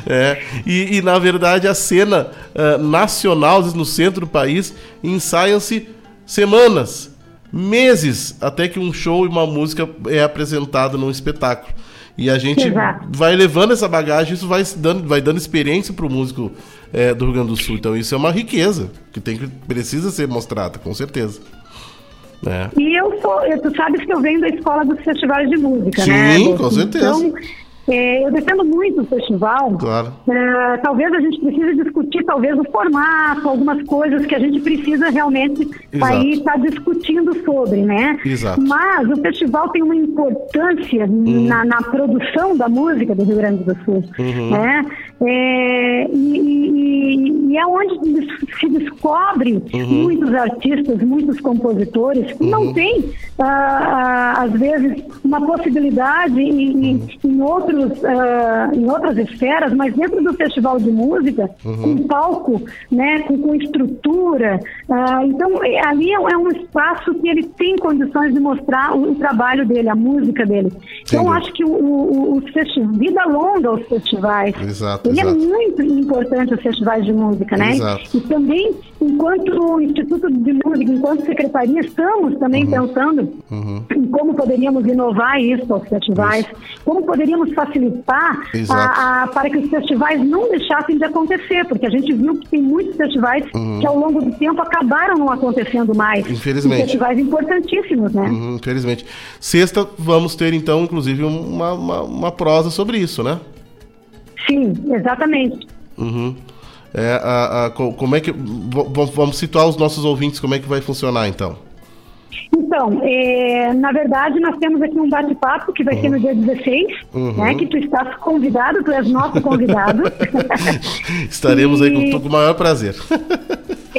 É, e, e, na verdade a cena ah, nacional, às vezes no centro do país, ensaiam-se semanas, meses, até que um show e uma música é apresentado num espetáculo. E a gente Exato. vai levando essa bagagem, isso vai dando, vai dando experiência para o músico é, do Rio Grande do Sul. Então isso é uma riqueza que tem que precisa ser mostrada, com certeza. É. E eu sou, tu sabes que eu venho da escola dos festivais de música, Sim, né? com certeza. Então, É, eu defendo muito o festival. Claro. É, talvez a gente precise discutir, talvez, o formato, algumas coisas que a gente precisa realmente Exato. aí estar discutindo sobre, né? Exato. Mas o festival tem uma importância Uhum. na, na produção da música do Rio Grande do Sul, Uhum. né? É, e, e- e é onde se descobre Uhum. muitos artistas, muitos compositores que não têm, ah, ah, às vezes, uma possibilidade em, em- em outros, ah, em outras esferas, mas dentro do festival de música, Uhum. com palco, né, com, com estrutura. ah, então, é- ali é, é um espaço que ele tem condições de mostrar o, o trabalho dele, a música dele. Então, Sem acho que o, o, o vida longa aos festivais. Exato, Ele exato. é muito importante os festivais de música, né? Exato. E também, enquanto Instituto de Música, enquanto secretaria, estamos também pensando Uhum. em como poderíamos inovar isso aos festivais, como poderíamos facilitar a- a- para que os festivais não deixassem de acontecer, porque a gente viu que tem muitos festivais Uhum. que ao longo do tempo acabaram não acontecendo mais. Infelizmente. Festivais importantíssimos, né? Uhum, infelizmente. Sexta, vamos ter então, inclusive, uma, uma, uma prosa sobre isso, né? Sim, exatamente. Uhum. É, a, a- co- como é que. Vamos situar os nossos ouvintes, como é que vai funcionar então? Então, é, na verdade, nós temos aqui um bate-papo que vai ser no dia 16, Uhum. né? Que tu estás convidado, tu és nosso convidado. Estaremos aí E- com, com o maior prazer.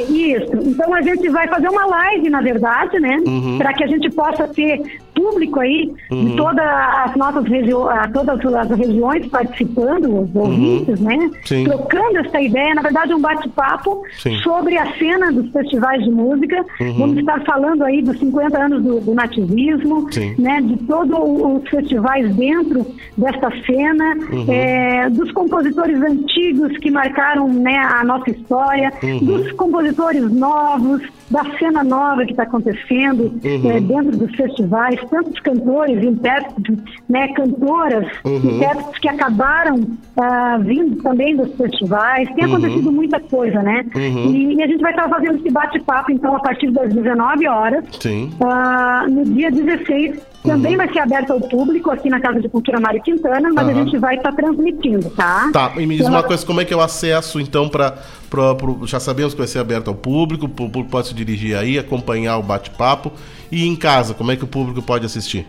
Isso. Então a gente vai fazer uma live, na verdade, né? Uhum. Para que a gente possa ter público aí Uhum. de todas as nossas regiões, todas as regiões participando, os ouvintes, né? Uhum. Sim. Trocando essa ideia, na verdade, um bate-papo sobre a cena dos festivais de música. Uhum. Vamos estar falando aí dos 50 anos do, do nativismo, Sim. né? De todos os festivais dentro desta cena, Uhum. é, dos compositores antigos que marcaram né, a nossa história, Uhum. dos compositores novos, da cena nova que está acontecendo Uhum. é, dentro dos festivais, tantos cantores, intérpretes, né, cantoras, Uhum. intérpretes que acabaram ah, vindo também dos festivais. Tem Uhum. acontecido muita coisa, né? Uhum. E, e a gente vai estar fazendo esse bate-papo, então, a partir das 19 horas. Sim. Ah, no dia 16 também Uhum. vai ser aberto ao público aqui na Casa de Cultura Mário Quintana, mas a Aham. gente vai estar transmitindo, tá? Tá, e me diz Então, uma coisa, como é que é o acesso, então, para. Já sabemos que vai ser aberto ao público, o público pode se dirigir aí, acompanhar o bate-papo. E em casa, como é que o público pode assistir?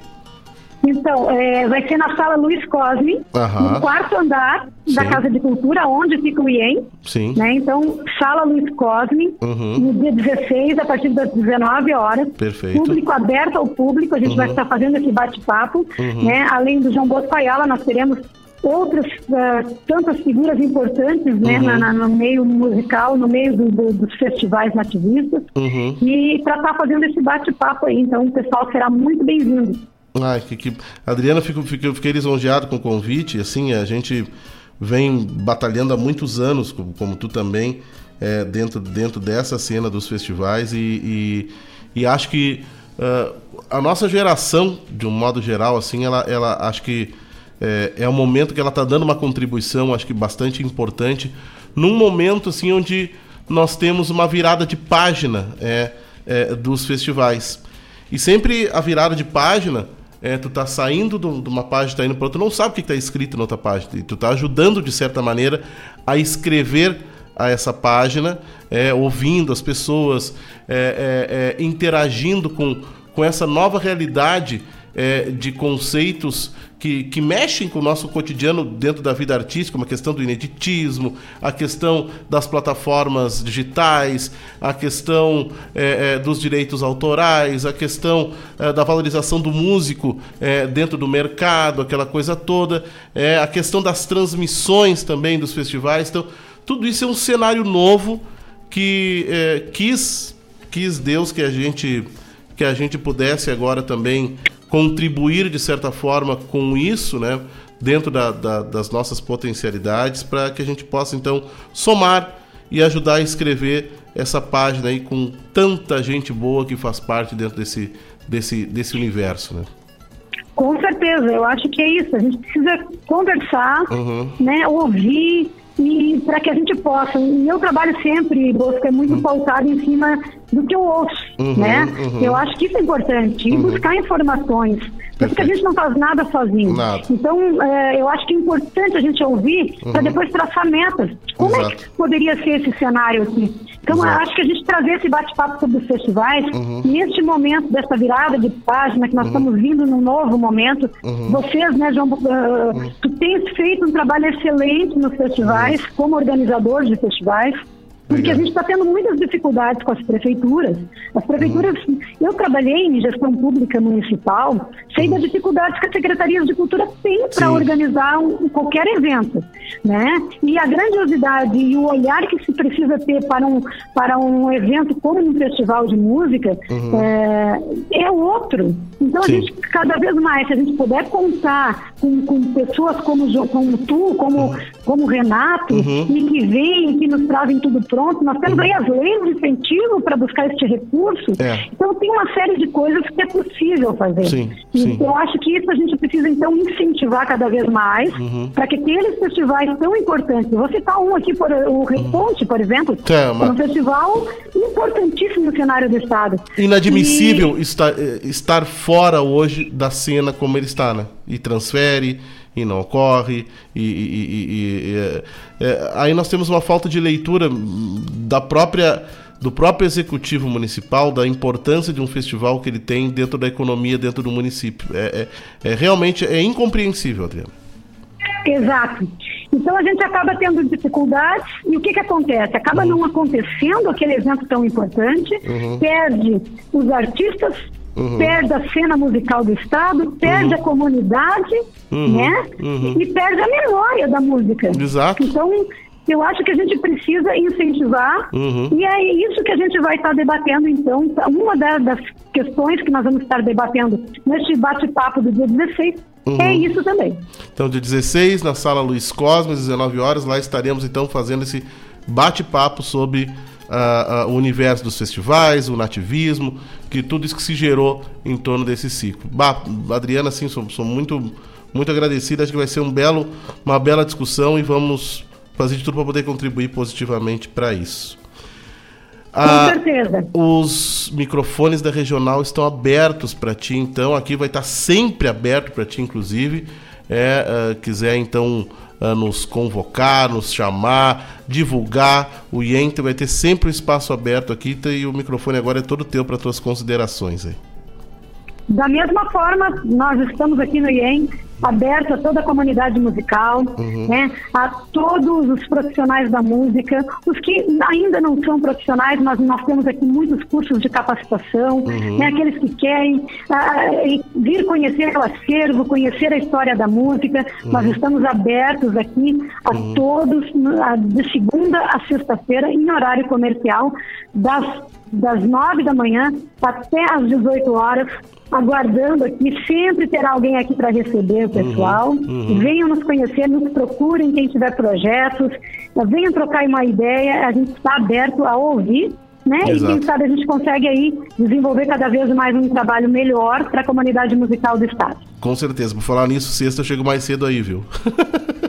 Então, é, vai ser na sala Luiz Cosme, Aham. no quarto andar da Sim. Casa de Cultura, onde fica o IEM. Sim. Né? Então, sala Luiz Cosme, Uhum. no dia 16, a partir das 19 horas. Perfeito. Público aberto ao público, a gente Uhum. vai estar fazendo esse bate-papo. Uhum. Né? Além do João Bosco Ayala, nós teremos outras ah, tantas figuras importantes né? Uhum. Na- na- no meio musical, no meio do- do- dos festivais nativistas. Uhum. E para estar fazendo esse bate-papo aí. Então, o pessoal será muito bem-vindo. Ai, que, que... Adriana, fico, fico, fiquei lisonjeado com o convite. Assim, a gente vem batalhando há muitos anos, como, como tu também, é, dentro, dentro dessa cena dos festivais. E, e, e acho que ah, a nossa geração, de um modo geral, assim, ela, ela acho que é, é um momento que ela está dando uma contribuição, acho que bastante importante, num momento assim onde nós temos uma virada de página é, é, dos festivais. E sempre a virada de página, é, tu tá saindo do- de uma página, tá indo para outra, não sabe o que está escrito na outra página. E tu tá ajudando, de certa maneira, a escrever a essa página, é, ouvindo as pessoas, é, é, é, interagindo com, com essa nova realidade é, de conceitos que, que mexem com o nosso cotidiano dentro da vida artística, como a questão do ineditismo, a questão das plataformas digitais, a questão é, é, dos direitos autorais, a questão é, da valorização do músico é, dentro do mercado, aquela coisa toda, é, a questão das transmissões também dos festivais. Então, tudo isso é um cenário novo que é, quis, quis Deus que a gente que a gente pudesse agora também contribuir de certa forma com isso, né, dentro da, da, das nossas potencialidades, para que a gente possa então somar e ajudar a escrever essa página aí com tanta gente boa que faz parte dentro desse, desse, desse universo, né? Com certeza, eu acho que é isso. A gente precisa conversar, Uhum. né, ouvir e para que a gente possa. E eu trabalho sempre, Bosco, é muito pautado em cima do que eu ouço, Uhum, né? uhum. Eu acho que isso é importante, e buscar informações. Porque a gente não faz nada sozinho. Nada. Então, é, eu acho que é importante a gente ouvir para Uhum. depois traçar metas. Como é Exato. que poderia ser esse cenário aqui? Então, eu Exato. acho que a gente trazer esse bate-papo sobre os festivais, Uhum. neste momento dessa virada de página, que nós estamos vindo num novo momento, Uhum. vocês, né, João, uh, tu tens feito um trabalho excelente nos festivais, como organizador de festivais. Porque a gente está tendo muitas dificuldades com as prefeituras. As prefeituras, eu trabalhei em gestão pública municipal, sei das dificuldades que as secretarias de cultura têm para organizar um- qualquer evento, né? E a grandiosidade e o olhar que se precisa ter para um para um evento como um festival de música Uhum. é, é outro. Então Sim. a gente cada vez mais, se a gente puder contar com, com pessoas como, como tu, como como o Renato Uhum. e que vêm, que nos trazem tudo pronto. Nós temos aí as leis de incentivo para buscar este recurso. É. Então tem uma série de coisas que é possível fazer. Sim, E sim. eu acho que isso a gente precisa então incentivar cada vez mais Uhum. para que aqueles festivais tão importantes. Vou citar um aqui, por, o Responde, por exemplo, É, é um festival importantíssimo no cenário do estado. Inadmissível estar, eh, estar fora hoje da cena como ele está, né? E transfere, e não ocorre, e, e- e- eh, eh, aí nós temos uma falta de leitura da própria do próprio executivo municipal da importância de um festival que ele tem dentro da economia dentro do município é, é- é realmente é incompreensível Adriano Exato. Então a gente acaba tendo dificuldades e o que, que acontece? Acaba não acontecendo aquele evento tão importante, Uhum. perde os artistas, Uhum. perde a cena musical do Estado, perde a comunidade, Uhum. né? Uhum. E perde a memória da música. Exato. Então, eu acho que a gente precisa incentivar Uhum. e é isso que a gente vai estar debatendo, então. Uma da- das questões que nós vamos estar debatendo neste bate-papo do dia 16 Uhum. é isso também. Então, dia 16, na sala Luiz Cosme, às 19 horas, lá estaremos então fazendo esse bate-papo sobre ah, ah, o universo dos festivais, o nativismo, que tudo isso que se gerou em torno desse ciclo. Bah, Adriana, assim, sou, sou muito, muito agradecido, acho que vai ser um belo, uma bela discussão e vamos fazer de tudo para poder contribuir positivamente para isso. Com Ah, certeza. os microfones da regional estão abertos para ti, então aqui vai estar sempre aberto para ti, inclusive. É, ah, quiser então nos convocar, nos chamar, divulgar, o IENT vai ter sempre um espaço aberto aqui tá, e o microfone agora é todo teu para tuas considerações aí. Da mesma forma, nós estamos aqui no IEM, aberto a toda a comunidade musical, Uhum. né, a todos os profissionais da música, os que ainda não são profissionais, mas nós temos aqui muitos cursos de capacitação, Uhum. né, aqueles que querem ah, vir conhecer o acervo, conhecer a história da música, nós estamos abertos aqui a todos, ah, de segunda a sexta-feira, em horário comercial, das das nove da manhã até às 18 horas, aguardando aqui. Sempre terá alguém aqui para receber o pessoal. uhum. Venham nos conhecer, nos procurem quem tiver projetos, venham trocar uma ideia. A gente está aberto a ouvir. Né? E Exato. quem sabe a gente consegue aí desenvolver cada vez mais um trabalho melhor para a comunidade musical do Estado. Com certeza, por falar nisso, sexta eu chego mais cedo aí, viu?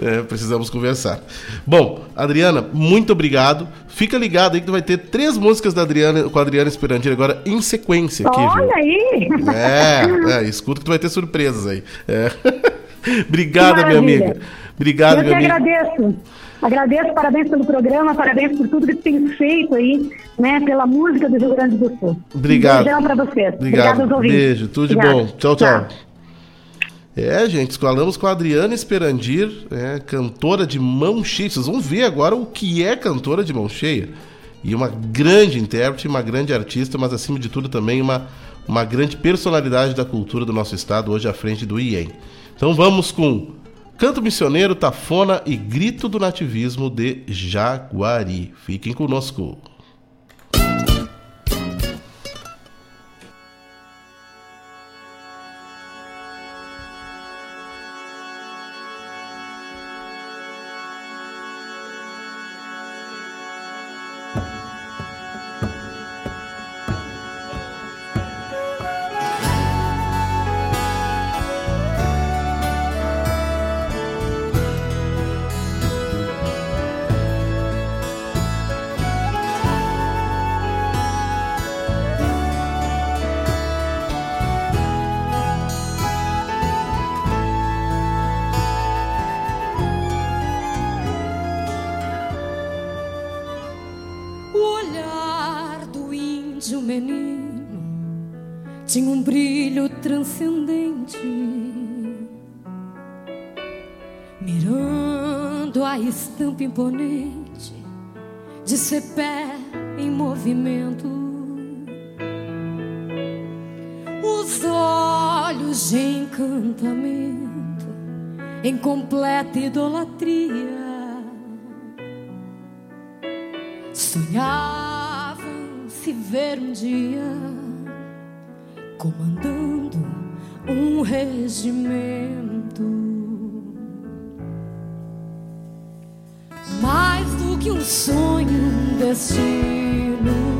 É, precisamos conversar. Bom, Adriana, muito obrigado. Fica ligado aí que tu vai ter três músicas da Adriana, com a Adriana Esperandir agora em sequência aqui, Olha viu? aí! É, é, escuta que tu vai ter surpresas aí. É. Minha amiga. Obrigado, Eu minha amiga. agradeço. Agradeço, parabéns pelo programa, parabéns por tudo que tem feito aí, né, pela música do Rio Grande do Sul. Obrigado. Um beijão pra vocês. Obrigado. Ouvintes. Beijo, tudo de Obrigada. bom. Tchau, tchau. É, gente, falamos com a Adriana Esperandir, é, cantora de mão cheia. Vocês vão ver agora o que é cantora de mão cheia. E uma grande intérprete, uma grande artista, mas acima de tudo também uma, uma grande personalidade da cultura do nosso estado, hoje à frente do IEM. Então vamos com Canto Missioneiro, Tafona e Grito do Nativismo de Jaguari. Fiquem conosco. Um regimento. Mais do que um sonho, um destino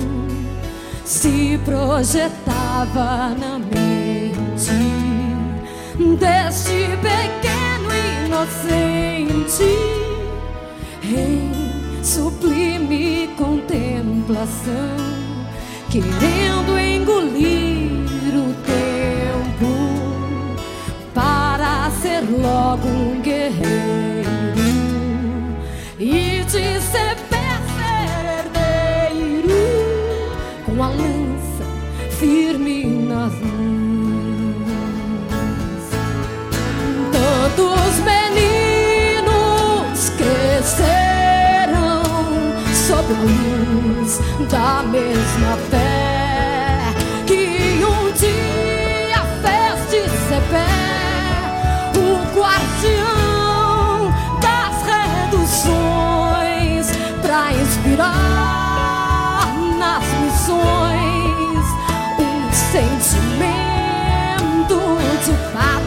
se projetava na mente deste pequeno inocente em sublime contemplação, querendo engolir logo um guerreiro e de ser herdeiro com a lança firme nas mãos. Tantos meninos cresceram sob a luz da mesma fé sentimento de pátria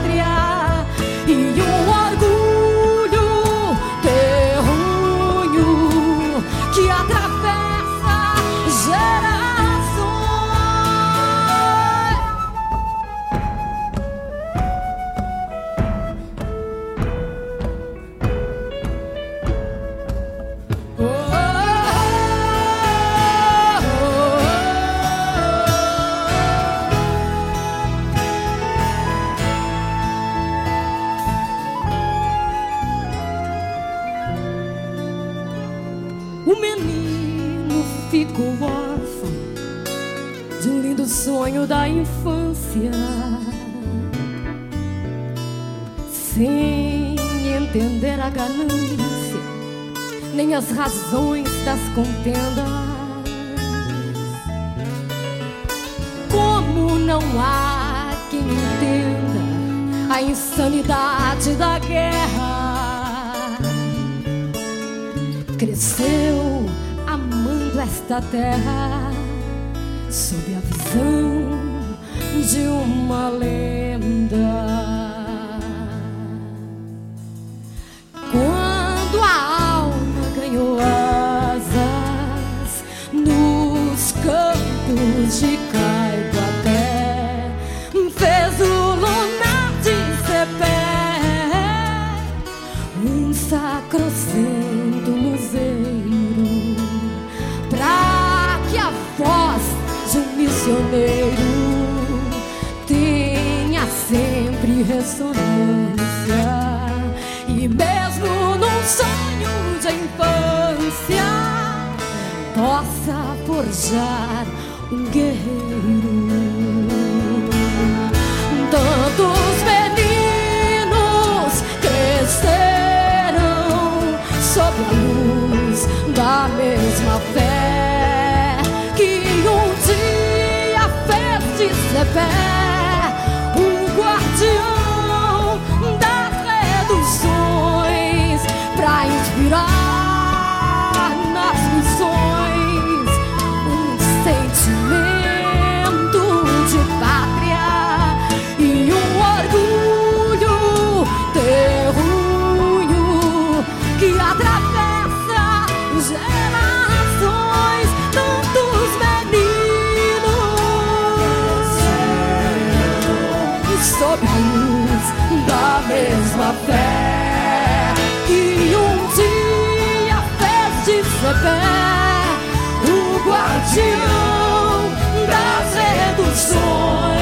as razões das contendas. Como não há quem entenda a insanidade da guerra cresceu amando esta terra sob a visão de uma lenda. Forjar um guerreiro tantos meninos cresceram sob a luz da mesma fé que um dia fez de ser mesma fé. Que um dia fez de pé o guardião das reduções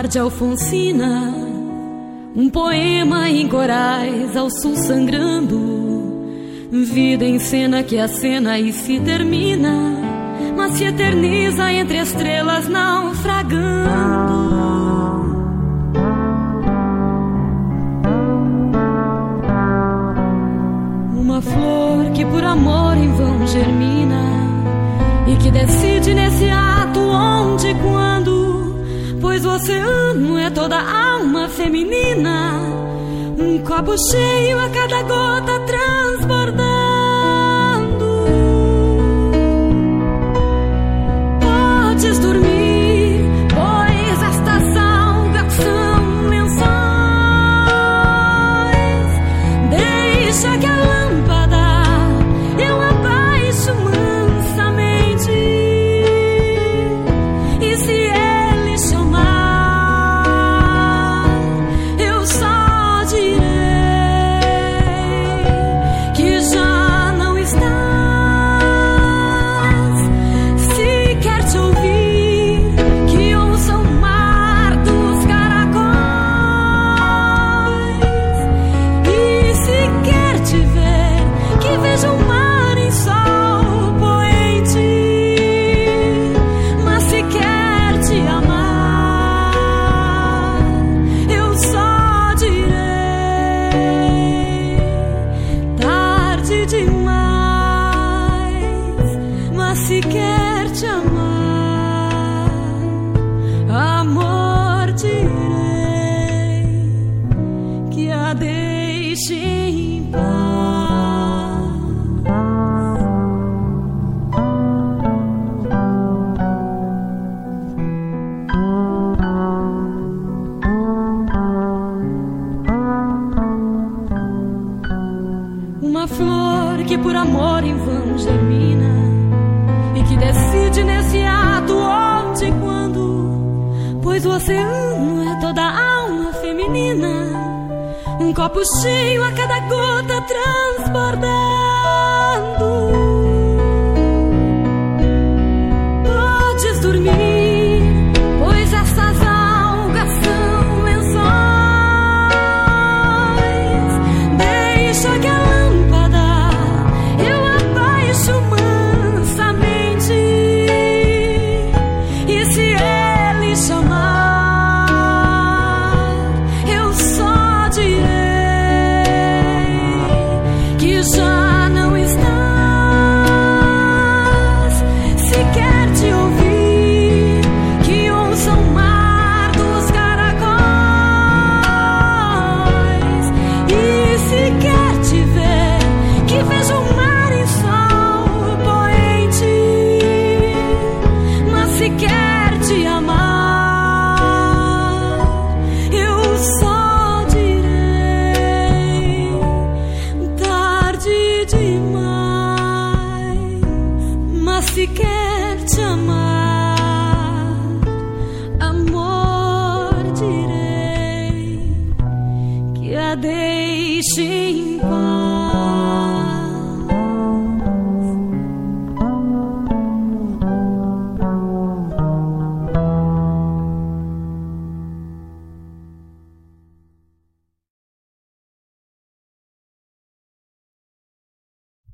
Hoje eu quero um mar de Alfonsina, Um poema em corais ao sul sangrando. Vida em cena que acena e se termina, mas se eterniza entre estrelas naufragando. Uma flor que por amor em vão germina e que decide nesse ato onde e quando, pois o oceano é toda alma feminina, um copo cheio a cada gota transbordando. Oceano é toda alma feminina, um copo cheio a cada gota transbordando.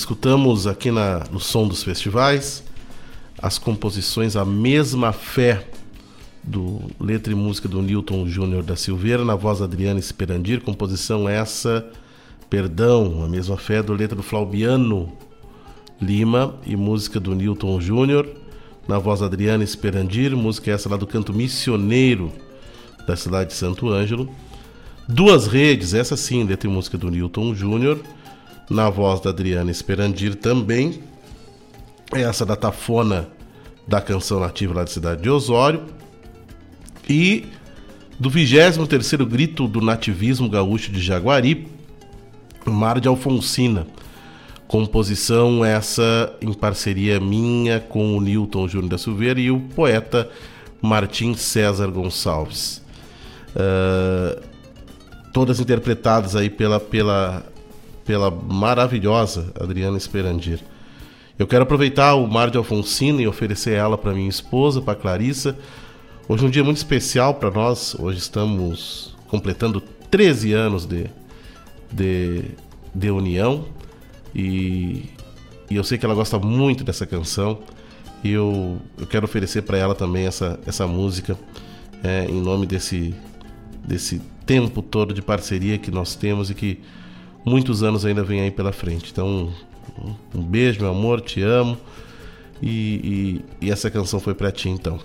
escutamos aqui na, no som dos festivais as composições A Mesma Fé, do letra e música do Newton Júnior da Silveira, na voz Adriana Esperandir, composição essa, perdão, A Mesma Fé, do letra do Flaubiano Lima e música do Newton Júnior, na voz Adriana Esperandir, música essa lá do canto missioneiro da cidade de Santo Ângelo. Duas Redes, essa sim, letra e música do Newton Júnior, na voz da Adriana Esperandir também. Essa da Tafona da canção nativa lá da cidade de Osório. E do 23 Grito do Nativismo Gaúcho de Jaguari, Mar de Alfonsina. Composição essa em parceria minha com o Newton Júnior da Silveira e o poeta Martim César Gonçalves. Uh, todas interpretadas aí pela, pela pela maravilhosa Adriana Esperandir. Eu quero aproveitar o Mar de Alfonsina e oferecer ela para minha esposa, para Clarissa. Hoje é um dia muito especial para nós. Hoje estamos completando 13 anos de, de, de união e, e eu sei que ela gosta muito dessa canção. E eu, eu quero oferecer para ela também essa, essa música é, em nome desse, desse tempo todo de parceria que nós temos e que muitos anos ainda vem aí pela frente. Então, um beijo, meu amor, te amo. E, e, e essa canção foi para ti, então.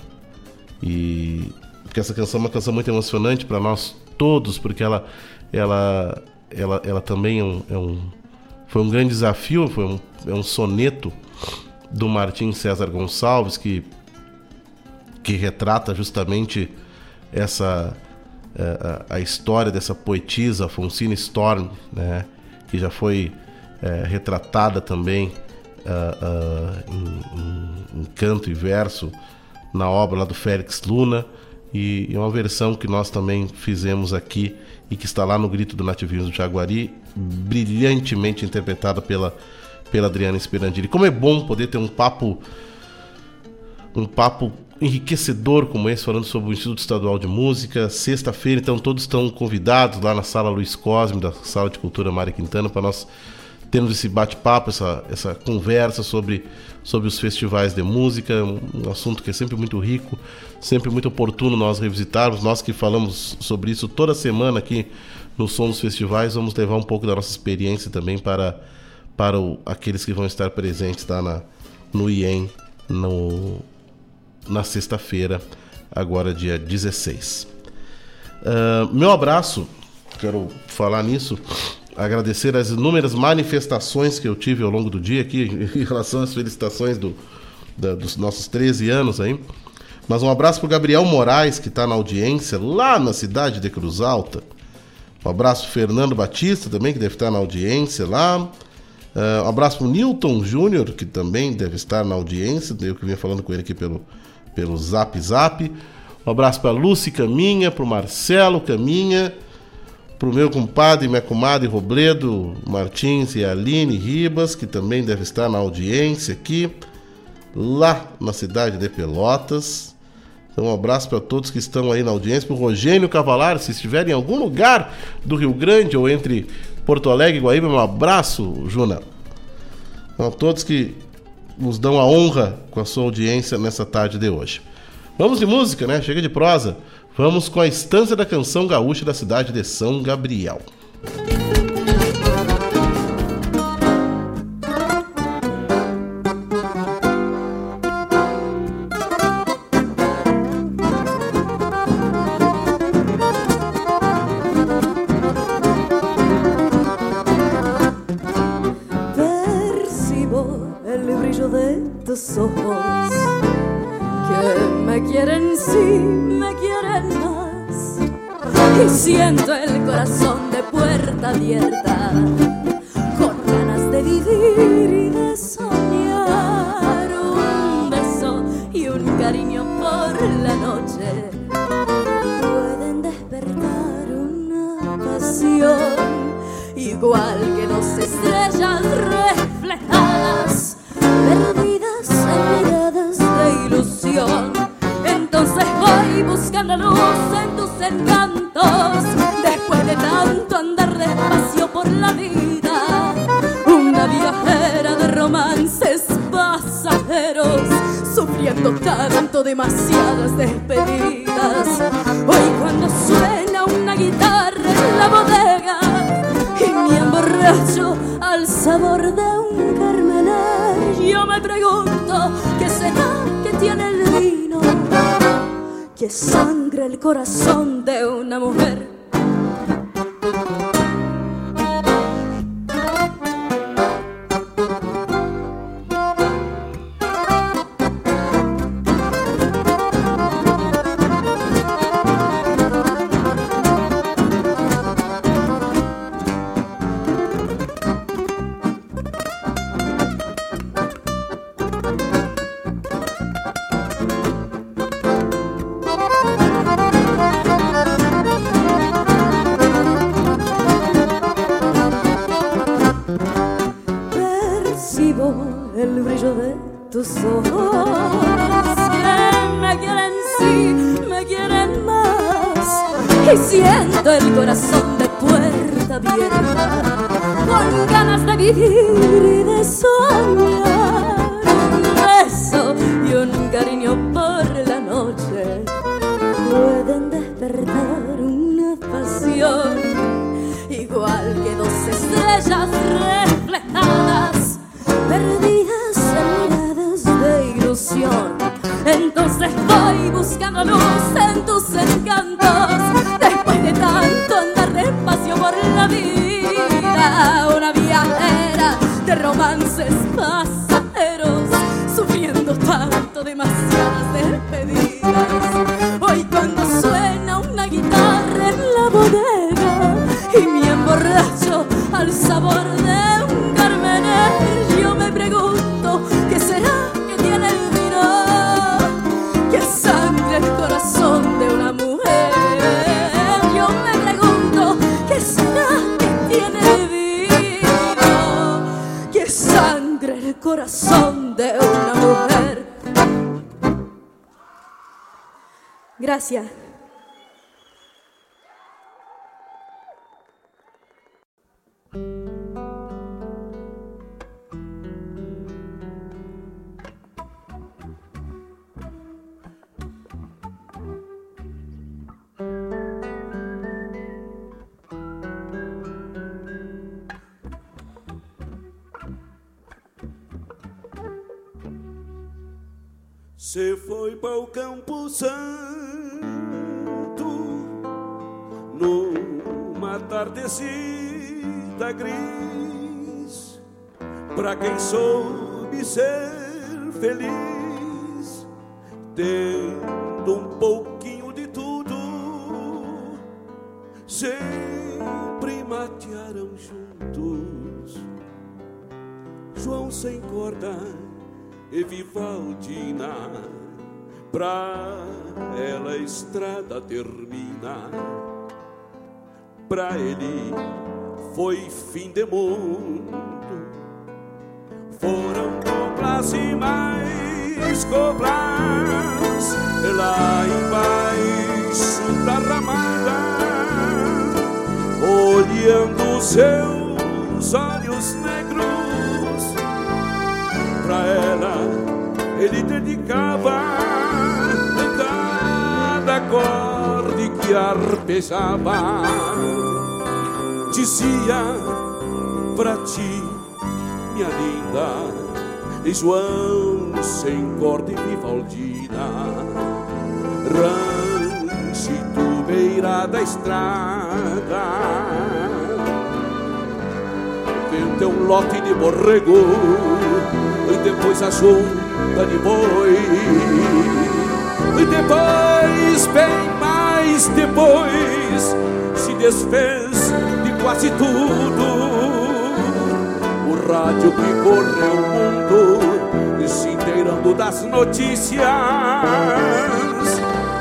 E porque essa canção é uma canção muito emocionante para nós todos, porque ela, ela, ela, ela também é um, é um foi um grande desafio, foi um, é um soneto do Martim César Gonçalves que que retrata justamente essa a, a, história dessa poetisa Fonsina Storm, né, que já foi é, retratada também uh, uh, em, em, em, canto e verso na obra lá do Félix Luna e, e uma versão que nós também fizemos aqui e que está lá no Grito do Nativismo do Jaguari, brilhantemente interpretada pela, pela Adriana Esperandini. Como é bom poder ter um papo um papo enriquecedor como esse, falando sobre o Instituto Estadual de Música. Sexta-feira, então, todos estão convidados lá na sala Luiz Cosme, da Sala de Cultura Mária Quintana, para nós termos esse bate-papo, essa, essa conversa sobre, sobre os festivais de música, um assunto que é sempre muito rico, sempre muito oportuno nós revisitarmos. Nós que falamos sobre isso toda semana aqui no Som dos Festivais, vamos levar um pouco da nossa experiência também para, para o, aqueles que vão estar presentes lá na, no IEM, no, na sexta-feira, agora dia 16. Uh, ah, meu abraço, quero falar nisso, agradecer as inúmeras manifestações que eu tive ao longo do dia aqui em relação às felicitações do, da, dos nossos 13 anos aí. Mas um abraço para Gabriel Moraes, que está na audiência lá na cidade de Cruz Alta. Um abraço Fernando Batista também, que deve estar na audiência lá. Uh, um abraço para Newton Júnior, que também deve estar na audiência. Eu que vinha falando com ele aqui pelo, pelo Zap Zap. Um abraço para Lucy Caminha, para o Marcelo Caminha, para o meu compadre minha comadre Robledo Martins e Aline Ribas, que também deve estar na audiência aqui, lá na cidade de Pelotas. Então, um abraço para todos que estão aí na audiência, para o Rogênio Cavalar, se estiver em algum lugar do Rio Grande ou entre Porto Alegre e Guaíba, um abraço, Juna. Então, a todos que nos dão a honra com a sua audiência nessa tarde de hoje. Vamos de música, né? Chega de prosa. Vamos com a estância da canção gaúcha da cidade de São Gabriel. abierta, con ganas de vivir y de soñar. Un beso y un cariño por la noche pueden despertar una pasión igual que dos estrellas reflejadas, perdidas en miradas de ilusión. Entonces voy buscando luz en tus encantos. Demasiadas despedidas. Hoy cuando suena una guitarra en la bodega y me emborracho al sabor de un carmener, yo me pregunto qué será que tiene el vino que sangra el corazón de una mujer. Pra ele. Foi fim de mundo. Foram coplas e mais coplas. Lá embaixo da ramada, olhando seus olhos negros pra ela ele dedicava cada acorde que arpejava. Dizia pra ti, minha linda, e João sem corda e Vivaldina, ranchito beira da estrada. Vende um lote de borrego e depois a junta de boi. E depois, bem mais depois, se desfez de quase tudo. O rádio que correu o mundo, se inteirando das notícias.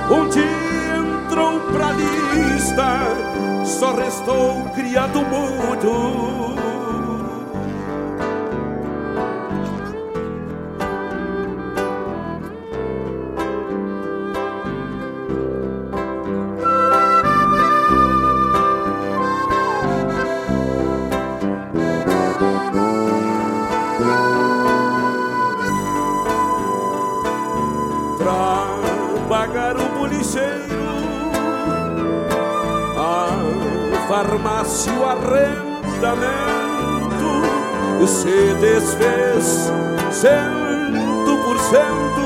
Onde entrou pra lista, só restou criado mudo. Cento por cento,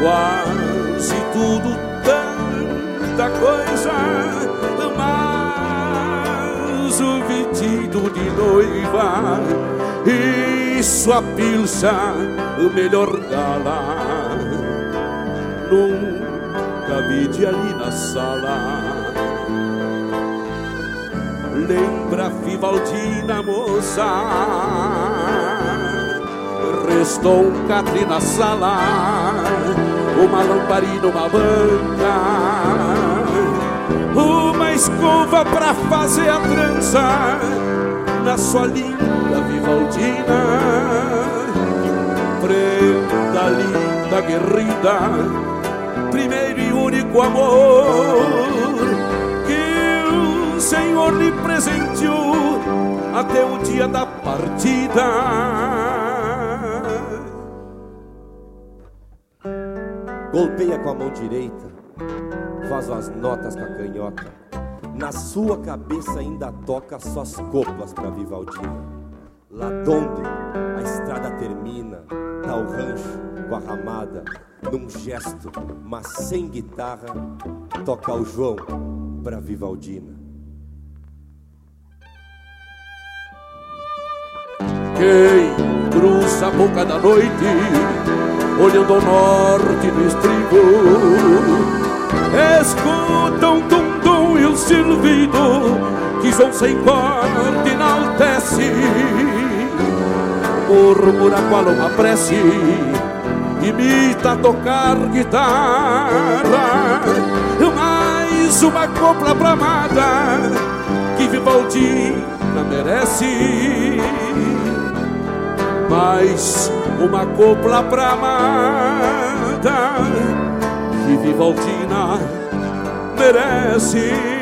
quase tudo tanta coisa, mas o vestido de noiva e sua pilcha, o melhor gala, nunca vi de ali na sala. Lembra Vivaldina moça Restou um catre na sala Uma lamparina, uma banca Uma escova pra fazer a trança Na sua linda Vivaldina Prenda linda, guerrida Primeiro e único amor Senhor lhe presenteou até o dia da partida. Mão direita, faz as notas com a canhota. Na sua cabeça ainda toca suas coplas para Vivaldina. Lá donde a estrada termina, tá o rancho com a ramada, num gesto, mas sem guitarra, toca o João para Vivaldina. Quem cruza a boca da noite, olhando ao norte do estribo, escuta um tum-tum e um silvido que som sem corte enaltece, murmura qual uma prece, imita tocar guitarra, mais uma copla pra amada que Vivaldina merece mais uma copla pra amada que Vivaldina merece.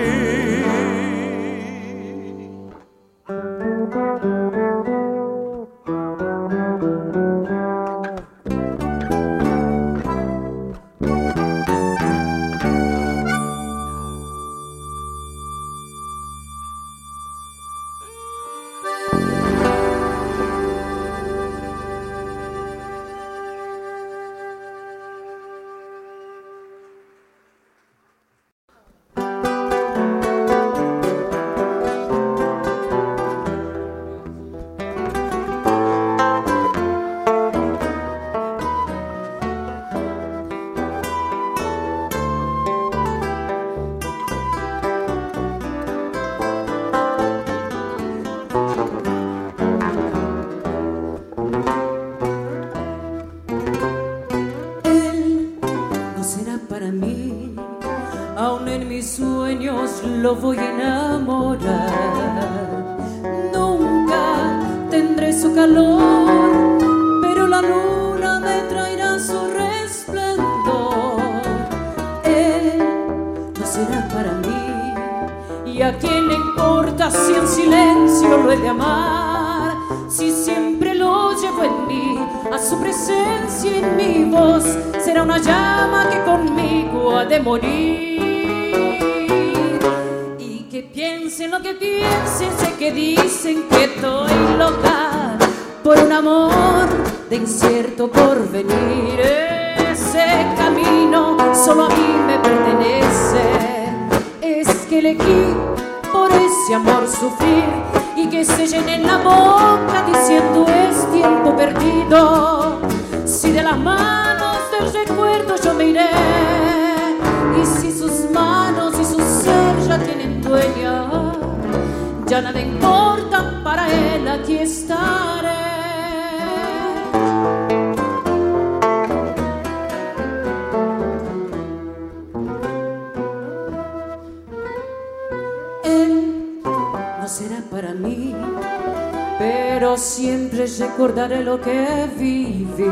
Recordaré lo que viví.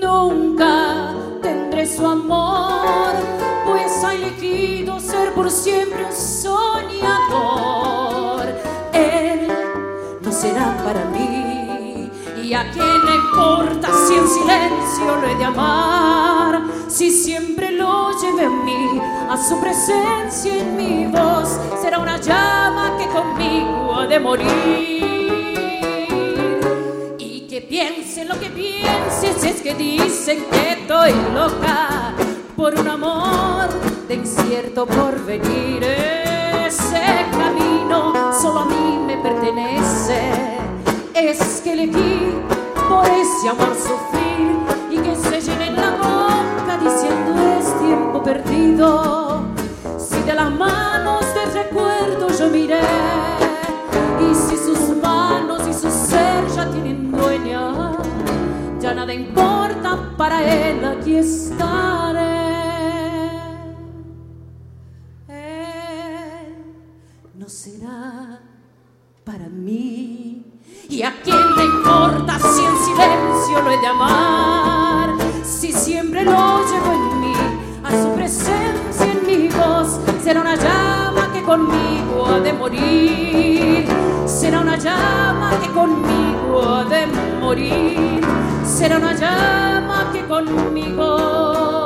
Nunca tendré su amor, pues ha elegido ser por siempre un soñador. Él no será para mí, Y a quién le importa si en silencio lo he de amar, si siempre lo lleve en mí, a su presencia en mi voz, será una llama que conmigo ha de morir. Será una llama que conmigo ha de morir. Será una llama que conmigo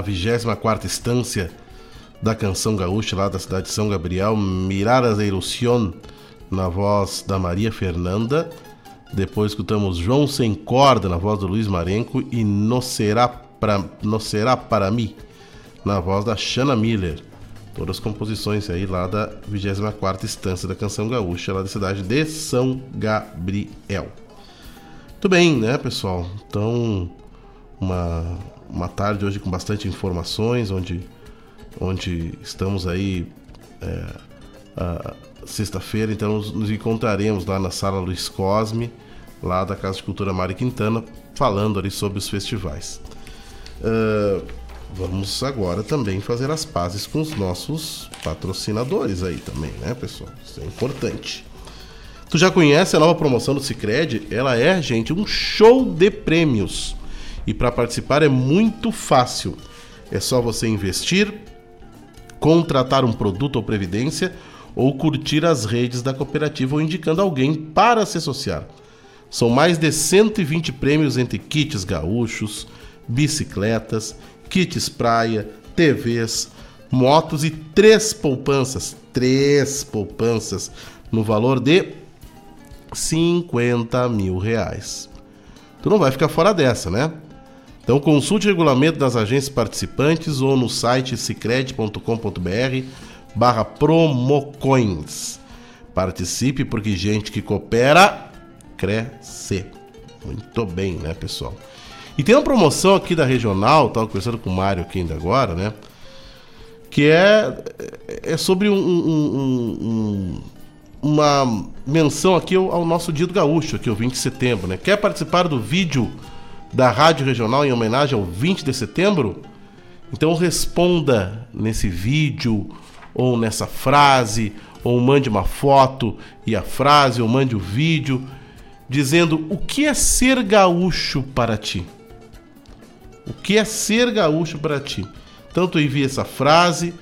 Da 24 instância da canção gaúcha lá da cidade de São Gabriel, Miradas de Ilusión, na voz da Maria Fernanda. Depois escutamos João Sem Corda, na voz do Luiz Marenco, e No Será, pra, no Será Para Mim, na voz da Shanna Miller. Todas as composições aí lá da 24 instância da canção gaúcha, lá da cidade de São Gabriel. Muito bem, né, pessoal? Então, uma, uma tarde hoje com bastante informações, onde, onde estamos aí é, sexta-feira, então nos, encontraremos lá na sala Luiz Cosme, lá da Casa de Cultura Mari Quintana, falando ali sobre os festivais. Ah, vamos agora também fazer as pazes com os nossos patrocinadores aí também, né, pessoal? Isso é importante. Tu já conhece a nova promoção do Cicred? Ela é, gente, um show de prêmios. E para participar é muito fácil. É só você investir, contratar um produto ou previdência ou curtir as redes da cooperativa ou indicando alguém para se associar. São mais de 120 prêmios entre kits gaúchos, bicicletas, kits praia, TVs, motos e três poupanças. Três poupanças no valor de 50 mil reais. Tu não vai ficar fora dessa, né? Então consulte o regulamento das agências participantes ou no site cicred.com.br barra promocoins. Participe porque gente que coopera cresce. Muito bem, né, pessoal? E tem uma promoção aqui da regional, tava conversando com o Mário aqui ainda agora, né? Que é, é sobre um, um- um- um- uma menção aqui ao, ao nosso Dia do Gaúcho, aqui o 20 de setembro, né? Quer participar do vídeo da Rádio Regional em homenagem ao 20 de setembro? Então responda nesse vídeo, ou nessa frase, ou mande uma foto e a frase, ou mande o vídeo, dizendo o que é ser gaúcho para ti. O que é ser gaúcho para ti? Tu envia essa frase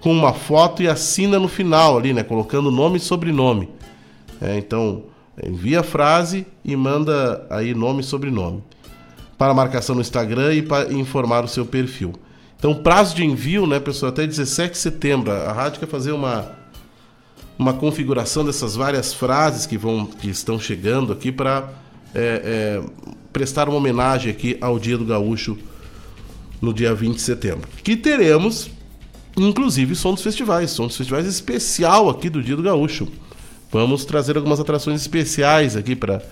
com uma foto e assina no final ali, né? Colocando nome e sobrenome. É, então envia a frase e manda aí nome e sobrenome para marcação no Instagram e para informar o seu perfil. Então, prazo de envio, né, pessoal, até 17 de setembro. A rádio quer fazer uma, uma configuração dessas várias frases que vão que estão chegando aqui para é, é, prestar uma homenagem aqui ao Dia do Gaúcho no dia 20 de setembro. Que teremos, inclusive, som dos festivais, som dos festivais especial aqui do Dia do Gaúcho. Vamos trazer algumas atrações especiais aqui para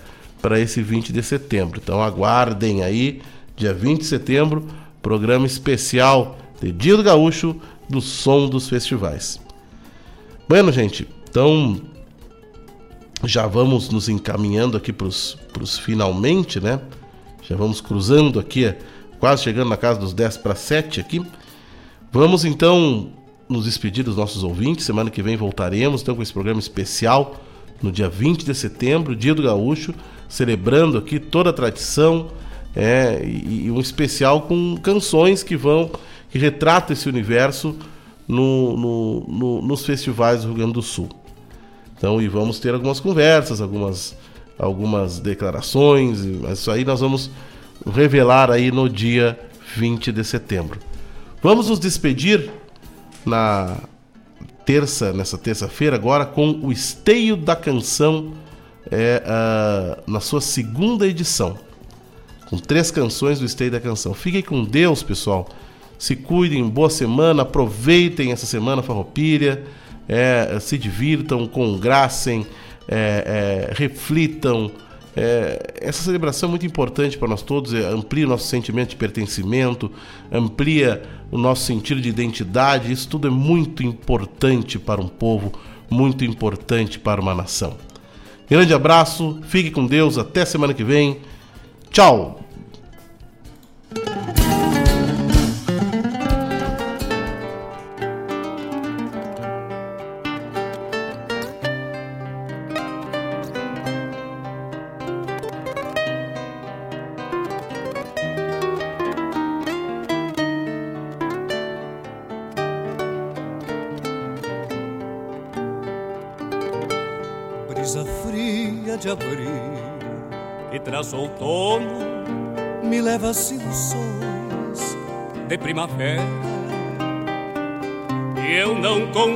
para esse 20 de setembro. Então aguardem aí, dia 20 de setembro, programa especial de Dia do Gaúcho do Som dos Festivais. Bueno, gente, então já vamos nos encaminhando aqui para os finalmente, né? Já vamos cruzando aqui, quase chegando na casa dos 10 para 7 aqui. Vamos então nos despedir dos nossos ouvintes. Semana que vem voltaremos então com esse programa especial no dia 20 de setembro, Dia do Gaúcho celebrando aqui toda a tradição é, e, e, um especial com canções que vão que retratam esse universo no, no, no, nos festivais do Rio Grande do Sul. Então, e vamos ter algumas conversas, algumas, algumas declarações, mas isso aí nós vamos revelar aí no dia 20 de setembro. Vamos nos despedir na terça, nessa terça-feira agora com o esteio da canção é, uh, na sua segunda edição, com três canções do Stay da Canção. Fiquem com Deus, pessoal. Se cuidem, boa semana, aproveitem essa semana farroupilha, é, se divirtam, congracem, é, é, reflitam. É, essa celebração é muito importante para nós todos, é, amplia o nosso sentimento de pertencimento, amplia o nosso sentido de identidade. Isso tudo é muito importante para um povo, muito importante para uma nação. Grande abraço, fique com Deus, até semana que vem. Tchau!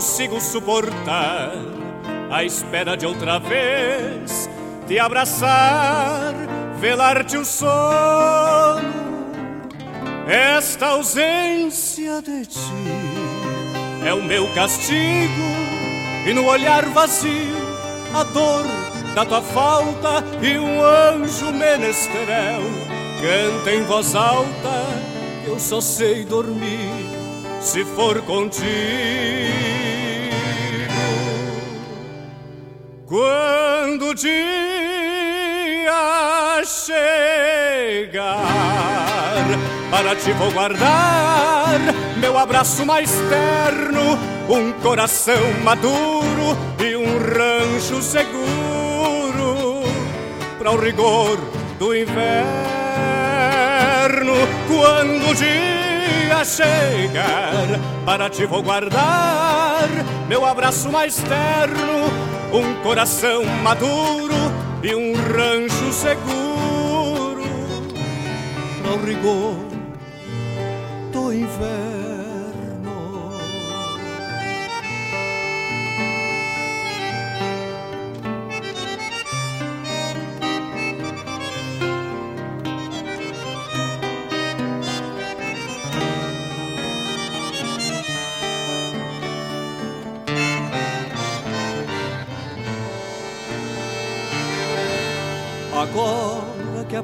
Consigo suportar a espera de outra vez te abraçar, velar-te o sono. Esta ausência de ti é o meu castigo e no olhar vazio a dor da tua falta e um anjo menestrel canta em voz alta eu só sei dormir se for contigo. Quando o dia chegar, para ti vou guardar meu abraço mais terno, um coração maduro e um rancho seguro para o rigor do inverno. Quando o dia chegar, para ti vou guardar meu abraço mais terno, um coração maduro e um rancho seguro para o rigor do inverno.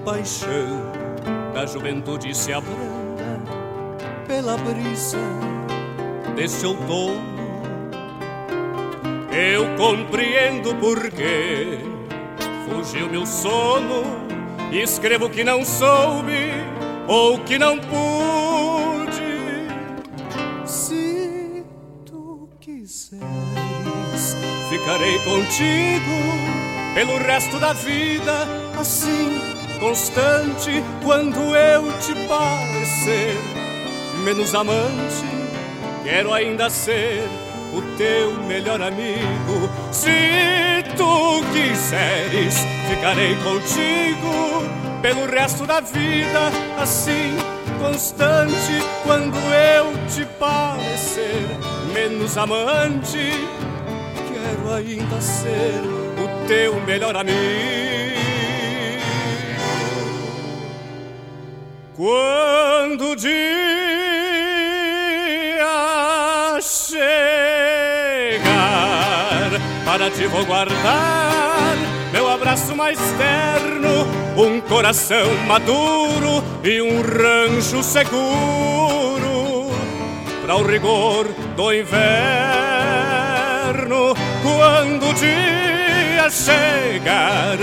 Paixão da juventude se abranda pela brisa desse outono, eu compreendo porque fugiu meu sono e escrevo que não soube ou que não pude. Se tu quiseres, ficarei contigo pelo resto da vida assim, constante, quando eu te parecer menos amante, quero ainda ser o teu melhor amigo. Se tu quiseres, ficarei contigo pelo resto da vida, assim, constante, quando eu te parecer menos amante, quero ainda ser o teu melhor amigo. Quando o dia chegar, para ti vou guardar meu abraço mais terno, um coração maduro e um rancho seguro para o rigor do inverno. Quando o dia chegar,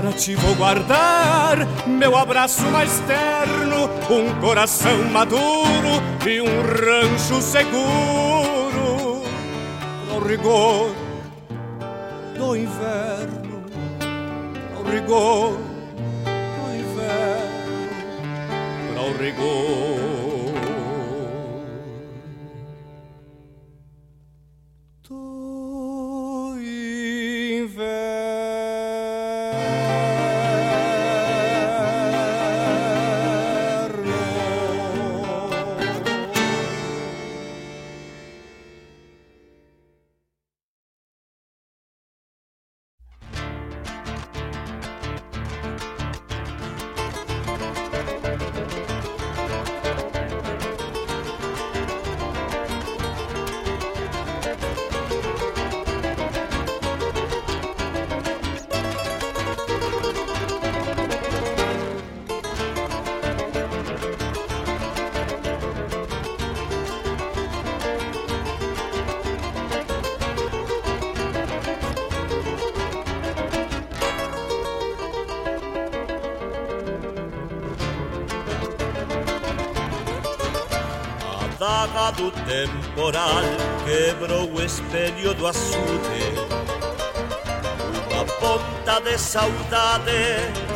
para ti vou guardar meu abraço mais terno, um coração maduro e um rancho seguro ao rigor do inverno, ao rigor do inverno, ao rigor. Temporal quebrou o espelho do açude Uma ponta de saudade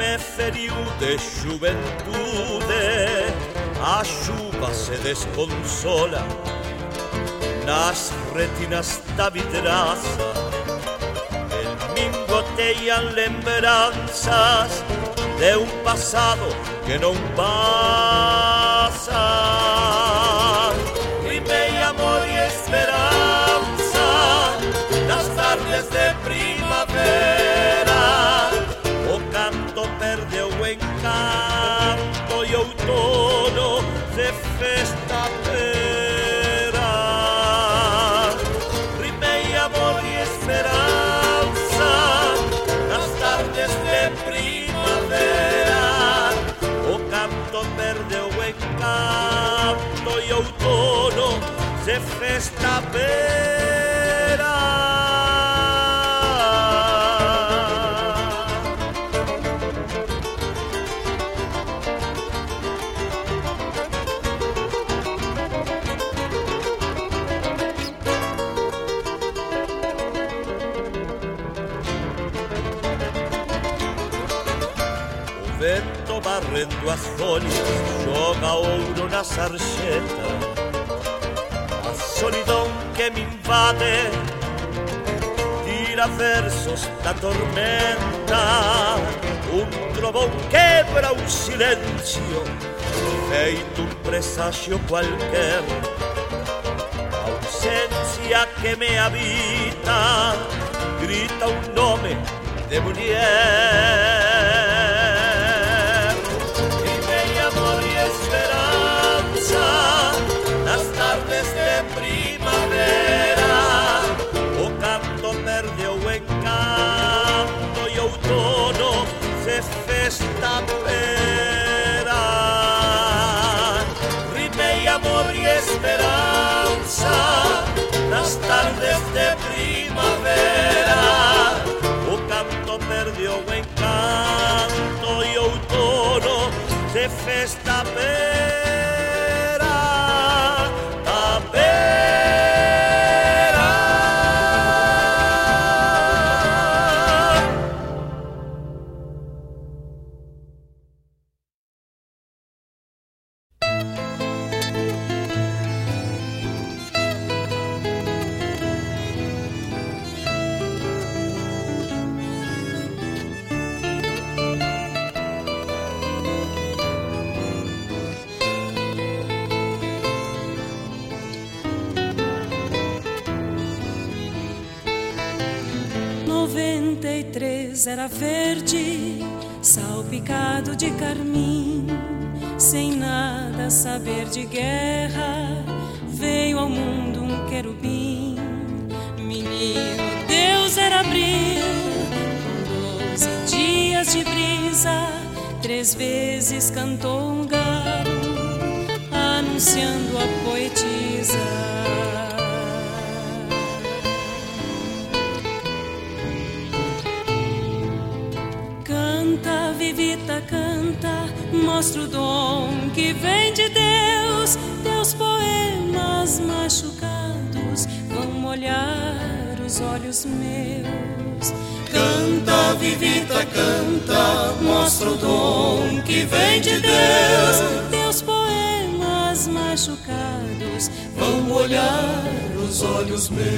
me feriu de juventude. A chuva se desconsola nas retinas da vidraça Mingotean lembranzas de un pasado que non pasa. De festa pera. O vento barrendo as folhas Joga ouro na sarjeta A solidão que me invade Tira versos da tormenta Um trovão quebra o silêncio Feito um presságio qualquer A ausência que me habita Grita um nome de mulher de primavera, o canto o encanto y outono se fez poemas machucados vão molhar os olhos meus. Canta, vivita, canta, mostra o dom que vem de Deus. Teus poemas machucados vão molhar os olhos meus.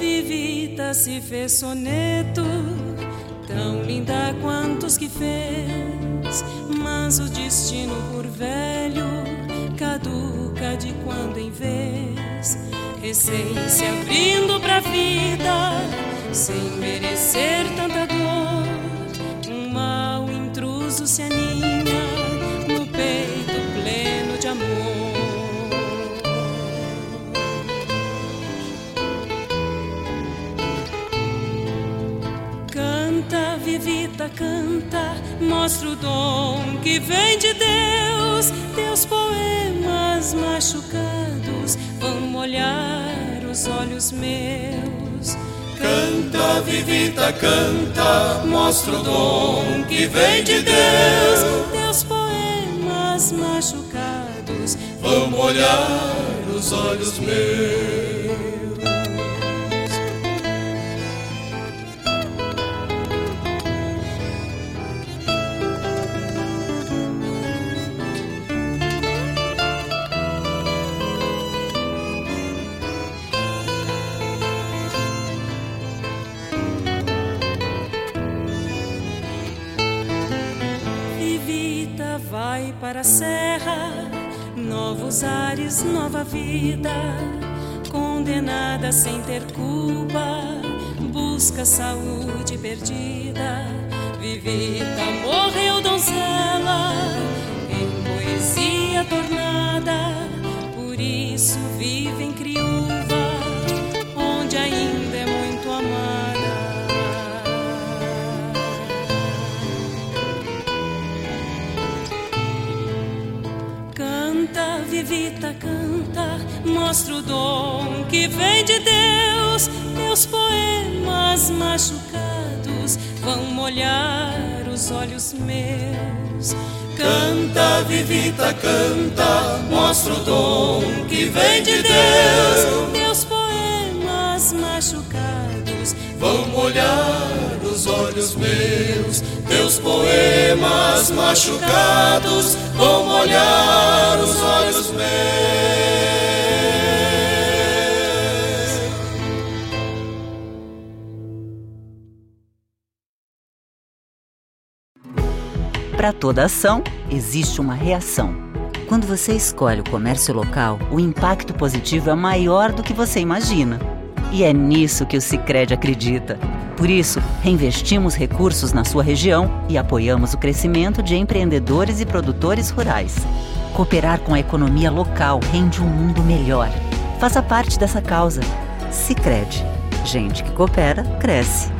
Vivita se fez soneto, tão linda quanto os que fez, mas o destino por velho caduca de quando em vez. Recém se abrindo pra vida, sem merecer tanta dor, um mal intruso se aninha canta, mostra o dom que vem de Deus. Teus poemas machucados vão molhar os olhos meus. Canta, vivita, canta, mostra o dom que vem de Deus. Teus poemas machucados vão molhar os olhos meus. Para a serra, novos ares, nova vida. Condenada sem ter culpa, busca saúde perdida. Vivita morreu donzela, em poesia tornada. Por isso vive em criúva, onde ainda Vivita, canta, mostra o dom que vem de Deus. Teus poemas machucados vão molhar os olhos meus. Canta, vivita, canta, mostra o dom que vem de Deus. Teus poemas machucados vão molhar os olhos meus. Teus poemas machucados vão molhar os olhos meus. Para toda ação, existe uma reação. Quando você escolhe o comércio local, o impacto positivo é maior do que você imagina. E é nisso que o Sicredi acredita. Por isso, reinvestimos recursos na sua região e apoiamos o crescimento de empreendedores e produtores rurais. Cooperar com a economia local rende um mundo melhor. Faça parte dessa causa. Sicredi. Gente que coopera, cresce.